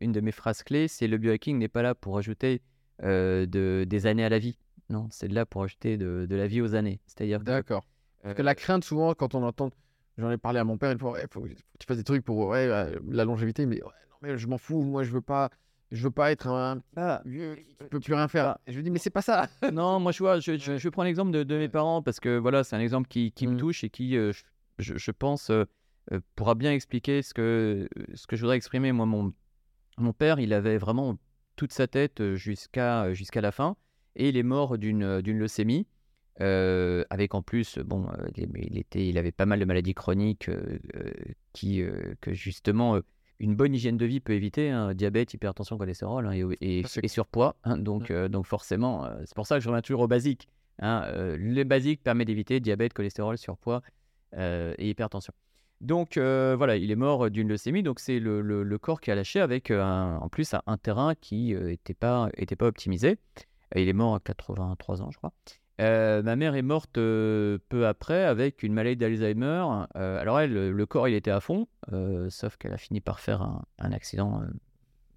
une de mes phrases clés, c'est le biohacking n'est pas là pour ajouter de, des années à la vie. Non, c'est là pour ajouter de, de la vie aux années. C'est-à-dire D'accord. Parce que la crainte, souvent, quand on entend, j'en ai parlé à mon père, il faut, ouais, faut que tu fasses des trucs pour ouais, euh, la longévité, mais ouais, non, mais je m'en fous, moi, je veux pas, je veux pas être un ah, vieux qui peut plus rien faire. Et je lui dis, mais c'est pas ça. Non, moi, je vois, je, je, je prends l'exemple de, de mes parents parce que voilà, c'est un exemple qui, qui me Mm. touche et qui, euh, je, je pense, euh, euh, pourra bien expliquer ce que, ce que je voudrais exprimer. Moi, mon, mon père, il avait vraiment toute sa tête jusqu'à jusqu'à la fin et il est mort d'une d'une leucémie. Euh, avec en plus, bon, il, il était, il avait pas mal de maladies chroniques euh, qui, euh, que justement, une bonne hygiène de vie peut éviter, hein, diabète, hypertension, cholestérol hein, et, surpoids. hein, donc, euh, donc forcément, c'est pour ça que je reviens toujours au basique. les basiques permettent d'éviter diabète, cholestérol, surpoids et hypertension. Donc euh, voilà, il est mort d'une leucémie, donc c'est le, le- le corps qui a lâché avec un- en plus un, un terrain qui n'était pas, était pas optimisé. Il est mort à 83 ans, je crois. Euh, ma mère est morte euh, peu après avec une maladie d'Alzheimer. Euh, alors elle, le, le corps, il était à fond, sauf qu'elle a fini par faire un, un accident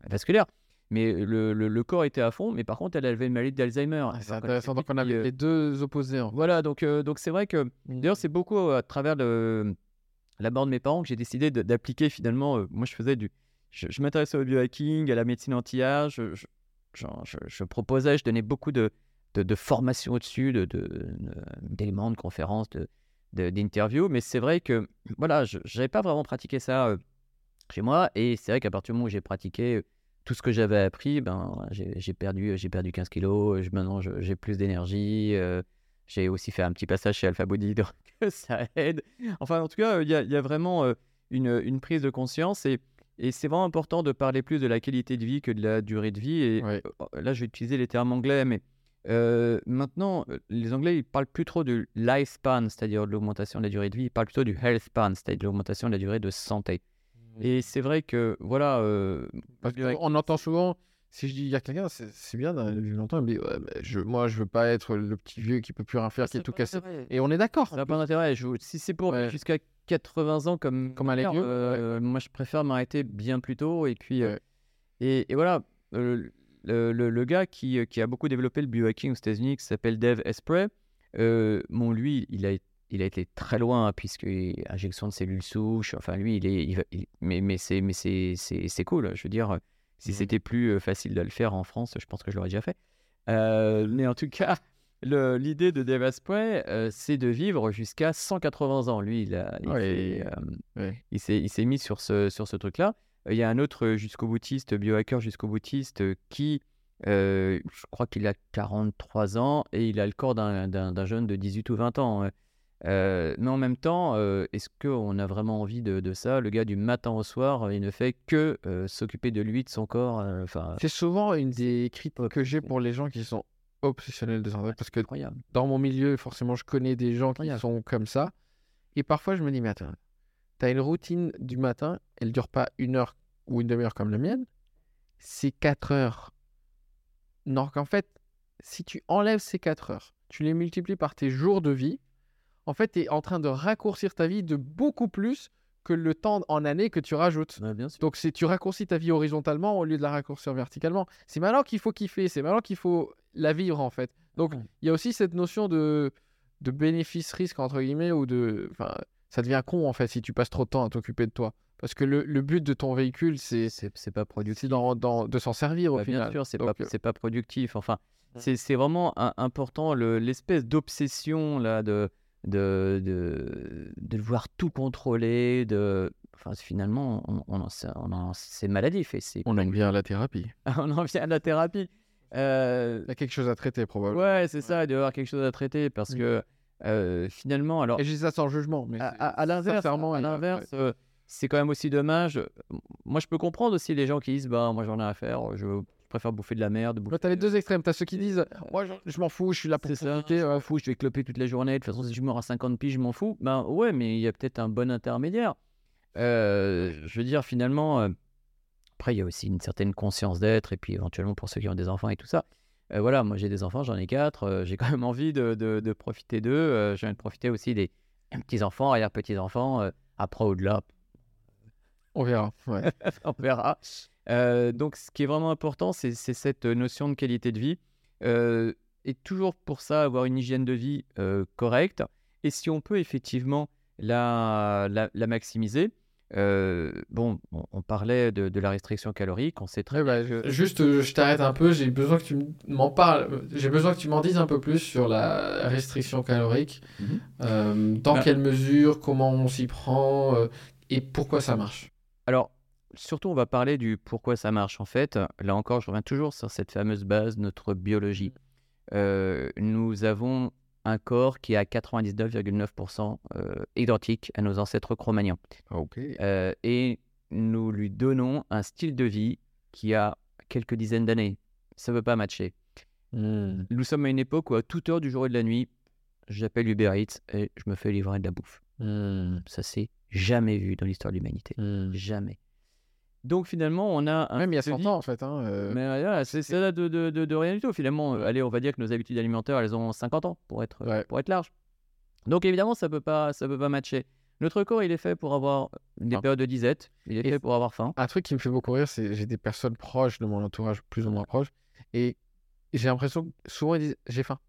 vasculaire. Mais le, le- le corps était à fond, mais par contre, elle avait une maladie d'Alzheimer. Ah, c'est intéressant. Donc, on avait les deux opposés. en fait. Voilà, donc donc c'est vrai que Mm. D'ailleurs, c'est beaucoup à travers la mort de mes parents que j'ai décidé d'appliquer finalement. moi, je faisais du. Je, je m'intéressais au biohacking, à la médecine anti-âge. Je proposais, je donnais beaucoup de, de, de formations au-dessus, de, de- de- d'éléments, de conférences, d'interviews. Mais c'est vrai que voilà, je n'avais pas vraiment pratiqué ça euh, chez moi. Et c'est vrai qu'à partir du moment où j'ai pratiqué euh, tout ce que j'avais appris, ben, j'ai, perdu, j'ai perdu 15 kilos. Je, maintenant, j'ai plus d'énergie. euh, j'ai aussi fait un petit passage chez Alpha Body, donc ça aide. Enfin, en tout cas, il y, a- il y a vraiment euh, une, une prise de conscience et, et c'est vraiment important de parler plus de la qualité de vie que de la durée de vie. Et Ouais. euh, là, je vais utiliser les termes anglais, mais euh, maintenant, les Anglais, ils parlent plus trop du lifespan, c'est-à-dire de l'augmentation de la durée de vie, ils parlent plutôt du health span, c'est-à-dire de l'augmentation de la durée de santé. Et c'est vrai que, voilà, euh, Parce biohack- qu'on entend souvent, si je dis il y a quelqu'un, c'est bien longtemps, mais, ouais, mais je, moi, je veux pas être le petit vieux qui peut plus rien faire, qui Ça est tout cassé. Et on est d'accord. Ça n'a pas d'intérêt. Si c'est pour Ouais. jusqu'à 80 ans comme, Comme un euh, moi je préfère m'arrêter bien plus tôt. Et puis, et, et voilà, le, le- le gars qui, euh, qui a beaucoup développé le biohacking aux États-Unis, qui s'appelle Dave Esprey, euh, bon, lui, il a, il a été très loin, puisque injection de cellules souches, enfin, lui, il est. il il- mais mais c'est mais c'est- c'est c'est cool. Je veux dire, si Mhm. c'était plus euh, facile de le faire en France, je pense que je l'aurais déjà fait. Euh, mais en tout cas, l'idée de Dave Asprey, euh, c'est de vivre jusqu'à 180 ans. Lui, euh, il s'est mis sur ce, sur ce truc-là. Il y a un autre jusqu'au boutiste, biohacker jusqu'au boutiste, qui, euh, je crois qu'il a 43 ans et il a le corps d'un jeune de 18 ou 20 ans. hein. Euh, mais en même temps, euh, est-ce qu'on a vraiment envie de, de ça? Le gars, du matin au soir, il ne fait que s'occuper de lui, de son corps. Enfin, C'est souvent une des critiques que j'ai pour les gens qui sont obsessionnels de santé, parce que incroyable. dans mon milieu, forcément, je connais des gens qui Incroyable. sont comme ça. Et parfois, je me dis, mais attends, t'as une routine du matin, elle dure pas une heure ou une demi-heure comme la mienne, c'est quatre heures. Donc, en fait, si tu enlèves ces quatre heures, tu les multiplies par tes jours de vie, en fait, tu es en train de raccourcir ta vie de beaucoup plus que le temps en année que tu rajoutes. Ouais, bien sûr. Donc, c'est tu raccourcis ta vie horizontalement au lieu de la raccourcir verticalement. C'est maintenant qu'il faut kiffer, c'est maintenant qu'il faut la vivre en fait. Donc, Ouais. il y a aussi cette notion de, de bénéfice-risque, entre guillemets, ou de. Enfin, ça devient con en fait si tu passes trop de temps à t'occuper de toi. Parce que le, le but de ton véhicule, c'est C'est pas productif. dans, dans- de s'en servir au Bah, final. bien sûr, c'est pas, euh, c'est pas productif. Enfin, Mm. c'est c'est vraiment un- important le- l'espèce d'obsession là de de, de de vouloir tout contrôler. De, enfin, finalement, on, on en, sait- on en- c'est maladif et c'est on aime bien la thérapie. on en vient à la thérapie. Euh, Il y a quelque chose à traiter probablement. ouais, c'est ça, il doit y avoir quelque chose à traiter parce que euh, finalement, alors Et je dis ça sans jugement, mais à, l'inverse, à euh, c'est quand même aussi dommage. Moi, je peux comprendre aussi les gens qui disent bah moi j'en ai à faire, je préfère bouffer de la merde. Bouffer- t'as les deux extrêmes. T'as ceux qui disent Moi, je, je m'en fous, je suis là pour profiter. je m'en fous, je vais cloper toute la journée. De toute façon, si je meurs à 50 piges, je m'en fous. Ben ouais, mais il y a peut-être un bon intermédiaire. Euh, je veux dire, finalement, après, il y a aussi une certaine conscience d'être, et puis éventuellement pour ceux qui ont des enfants et tout ça. Euh, voilà, moi j'ai des enfants, j'en ai quatre, euh, j'ai quand même envie de, de- de profiter d'eux. euh, j'ai envie de profiter aussi des petits-enfants, arrière-petits-enfants. après, au-delà, On verra. ouais. on verra. Donc, ce qui est vraiment important, c'est cette notion de qualité de vie. Et toujours pour ça, avoir une hygiène de vie correcte. Et si on peut effectivement la, la, la maximiser, euh, bon, on, parlait de, de la restriction calorique, on sait très Ouais, bah, juste, je t'arrête un peu. J'ai besoin que tu m'en parles. J'ai besoin que tu m'en dises un peu plus sur la restriction calorique. Euh, dans Bah- quelle mesure, comment on s'y prend euh, et pourquoi ça marche? Alors, surtout, on va parler du pourquoi ça marche. En fait, là encore, je reviens toujours sur cette fameuse base, notre biologie. Euh, nous avons un corps qui est à 99,9% euh, identique à nos ancêtres cro-magnons. Euh, et nous lui donnons un style de vie qui a quelques dizaines d'années. Ça ne veut pas matcher. Nous sommes à une époque où à toute heure du jour et de la nuit, j'appelle Uber Eats et je me fais livrer de la bouffe. Ça s'est jamais vu dans l'histoire de l'humanité. Jamais. Donc finalement, on a un Même il y a style de 100 vie- ans en fait. hein, euh, Mais voilà, c'est ça de, de, de, de rien du tout. Finalement, Euh, allez, on va dire que nos habitudes alimentaires, elles ont 50 ans pour être, Ouais. pour être large. Donc évidemment, ça peut pas, ça peut pas matcher. Notre corps, il est fait pour avoir des Faim. périodes de disette. Il est Et- fait pour avoir faim. Un truc qui me fait beaucoup rire, c'est j'ai des personnes proches de mon entourage, plus ou moins proches, et j'ai l'impression que souvent ils disent j'ai faim.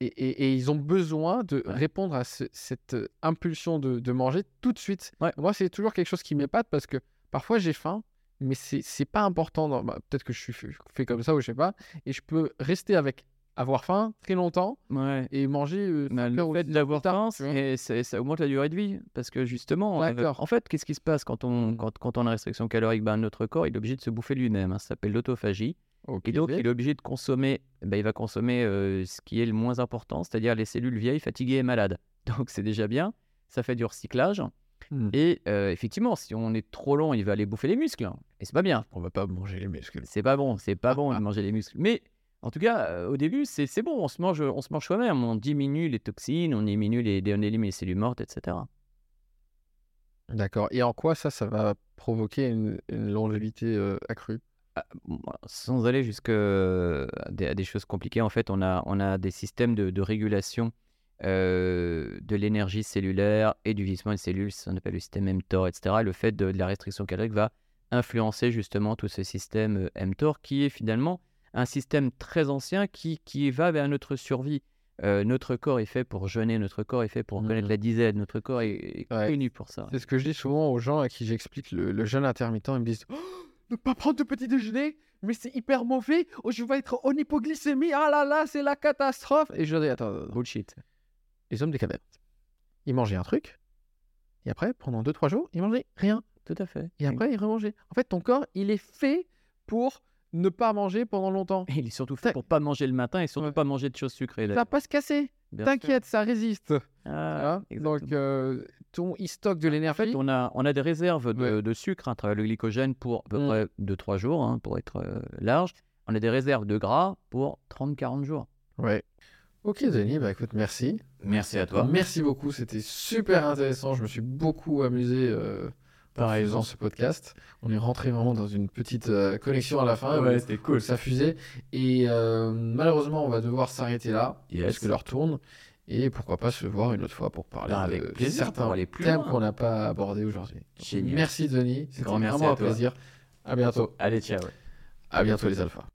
Et, et- et ils ont besoin de Ouais. répondre à ce- cette euh, impulsion de, de manger tout de suite. Ouais. Moi, c'est toujours quelque chose qui m'épate parce que parfois j'ai faim, mais c'est pas important. dans- bah, Peut-être que je suis fait, comme ça ou je sais pas. Et je peux rester avec avoir faim très longtemps Ouais. et manger. euh, le fait d'avoir faim, c'est- ça augmente la durée de vie. Parce que justement, euh, en fait, qu'est-ce qui se passe quand on, quand, quand on a restriction calorique? Ben, Notre corps, il est obligé de se bouffer lui-même. hein. Ça s'appelle l'autophagie. Et donc, il est obligé de consommer, ben, il va consommer euh, ce qui est le moins important, c'est-à-dire les cellules vieilles, fatiguées et malades. Donc, c'est déjà bien. Ça fait du recyclage. Hmm. Et euh, effectivement, si on est trop long, il va aller bouffer les muscles. hein. Et c'est pas bien. On va pas manger les muscles. C'est pas bon. C'est pas bon de manger les muscles. Mais en tout cas, euh, au début, c'est bon. On se mange, on se mange soi-même. On diminue les toxines, on diminue les, on élimine les cellules mortes, etc. D'accord. Et en quoi ça, ça va provoquer une, une longévité euh, accrue? Bon, Sans aller jusque euh, à des, des choses compliquées, en fait, on a, on a des systèmes de, de régulation euh, de l'énergie cellulaire et du vieillissement des cellules, qu'on appelle le système mTOR, etc. Le fait de, de la restriction calorique va influencer justement tout ce système mTOR qui est finalement un système très ancien qui, qui va vers notre survie. Euh, notre corps est fait pour jeûner, notre corps est fait pour Mhm. connaître la disette, notre corps est, est Ouais. connu pour ça. C'est ce que je dis souvent aux gens à qui j'explique le, le jeûne intermittent. Ils me disent Oh, Ne pas prendre de petit déjeuner, mais c'est hyper mauvais. Oh, je vais être en hypoglycémie. Ah là là, c'est la catastrophe. Et je dis attends. Bullshit. Les hommes des cavernes, ils mangeaient un truc. Et après, pendant 2-3 jours, ils mangeaient rien. Tout à fait. Et après, ils remangeaient. En fait, ton corps, il est fait pour ne pas manger pendant longtemps. Et il est surtout fait pour pas manger le matin et surtout Ouais. pas manger de choses sucrées. Ça va pas se casser. T'inquiète, ça résiste. Ah. Donc, euh, ton, il stocke de En l'énergie. fait, on a, on a des réserves de, Ouais. de sucre à travers le glycogène pour à peu Mm. près 2-3 jours, hein, pour être euh, large. On a des réserves de gras pour 30-40 jours. Ouais. Ok, Denis, bah écoute, merci. Merci à toi. Merci beaucoup, c'était super intéressant. Je me suis beaucoup amusé euh, en faisant ce podcast. On est rentré vraiment dans une petite euh, connexion à la fin. Ouais, où- c'était cool. Ça fusait. Et euh, malheureusement, on va devoir s'arrêter là. Yes. Parce que l'heure tourne. Et pourquoi pas se voir une autre fois pour parler Ah, avec de plaisir, certains pour aller plus thèmes qu'on n'a pas abordés aujourd'hui. Merci Denis. C'était Grand merci vraiment un plaisir. À bientôt. Allez, ciao. À bientôt les alphas.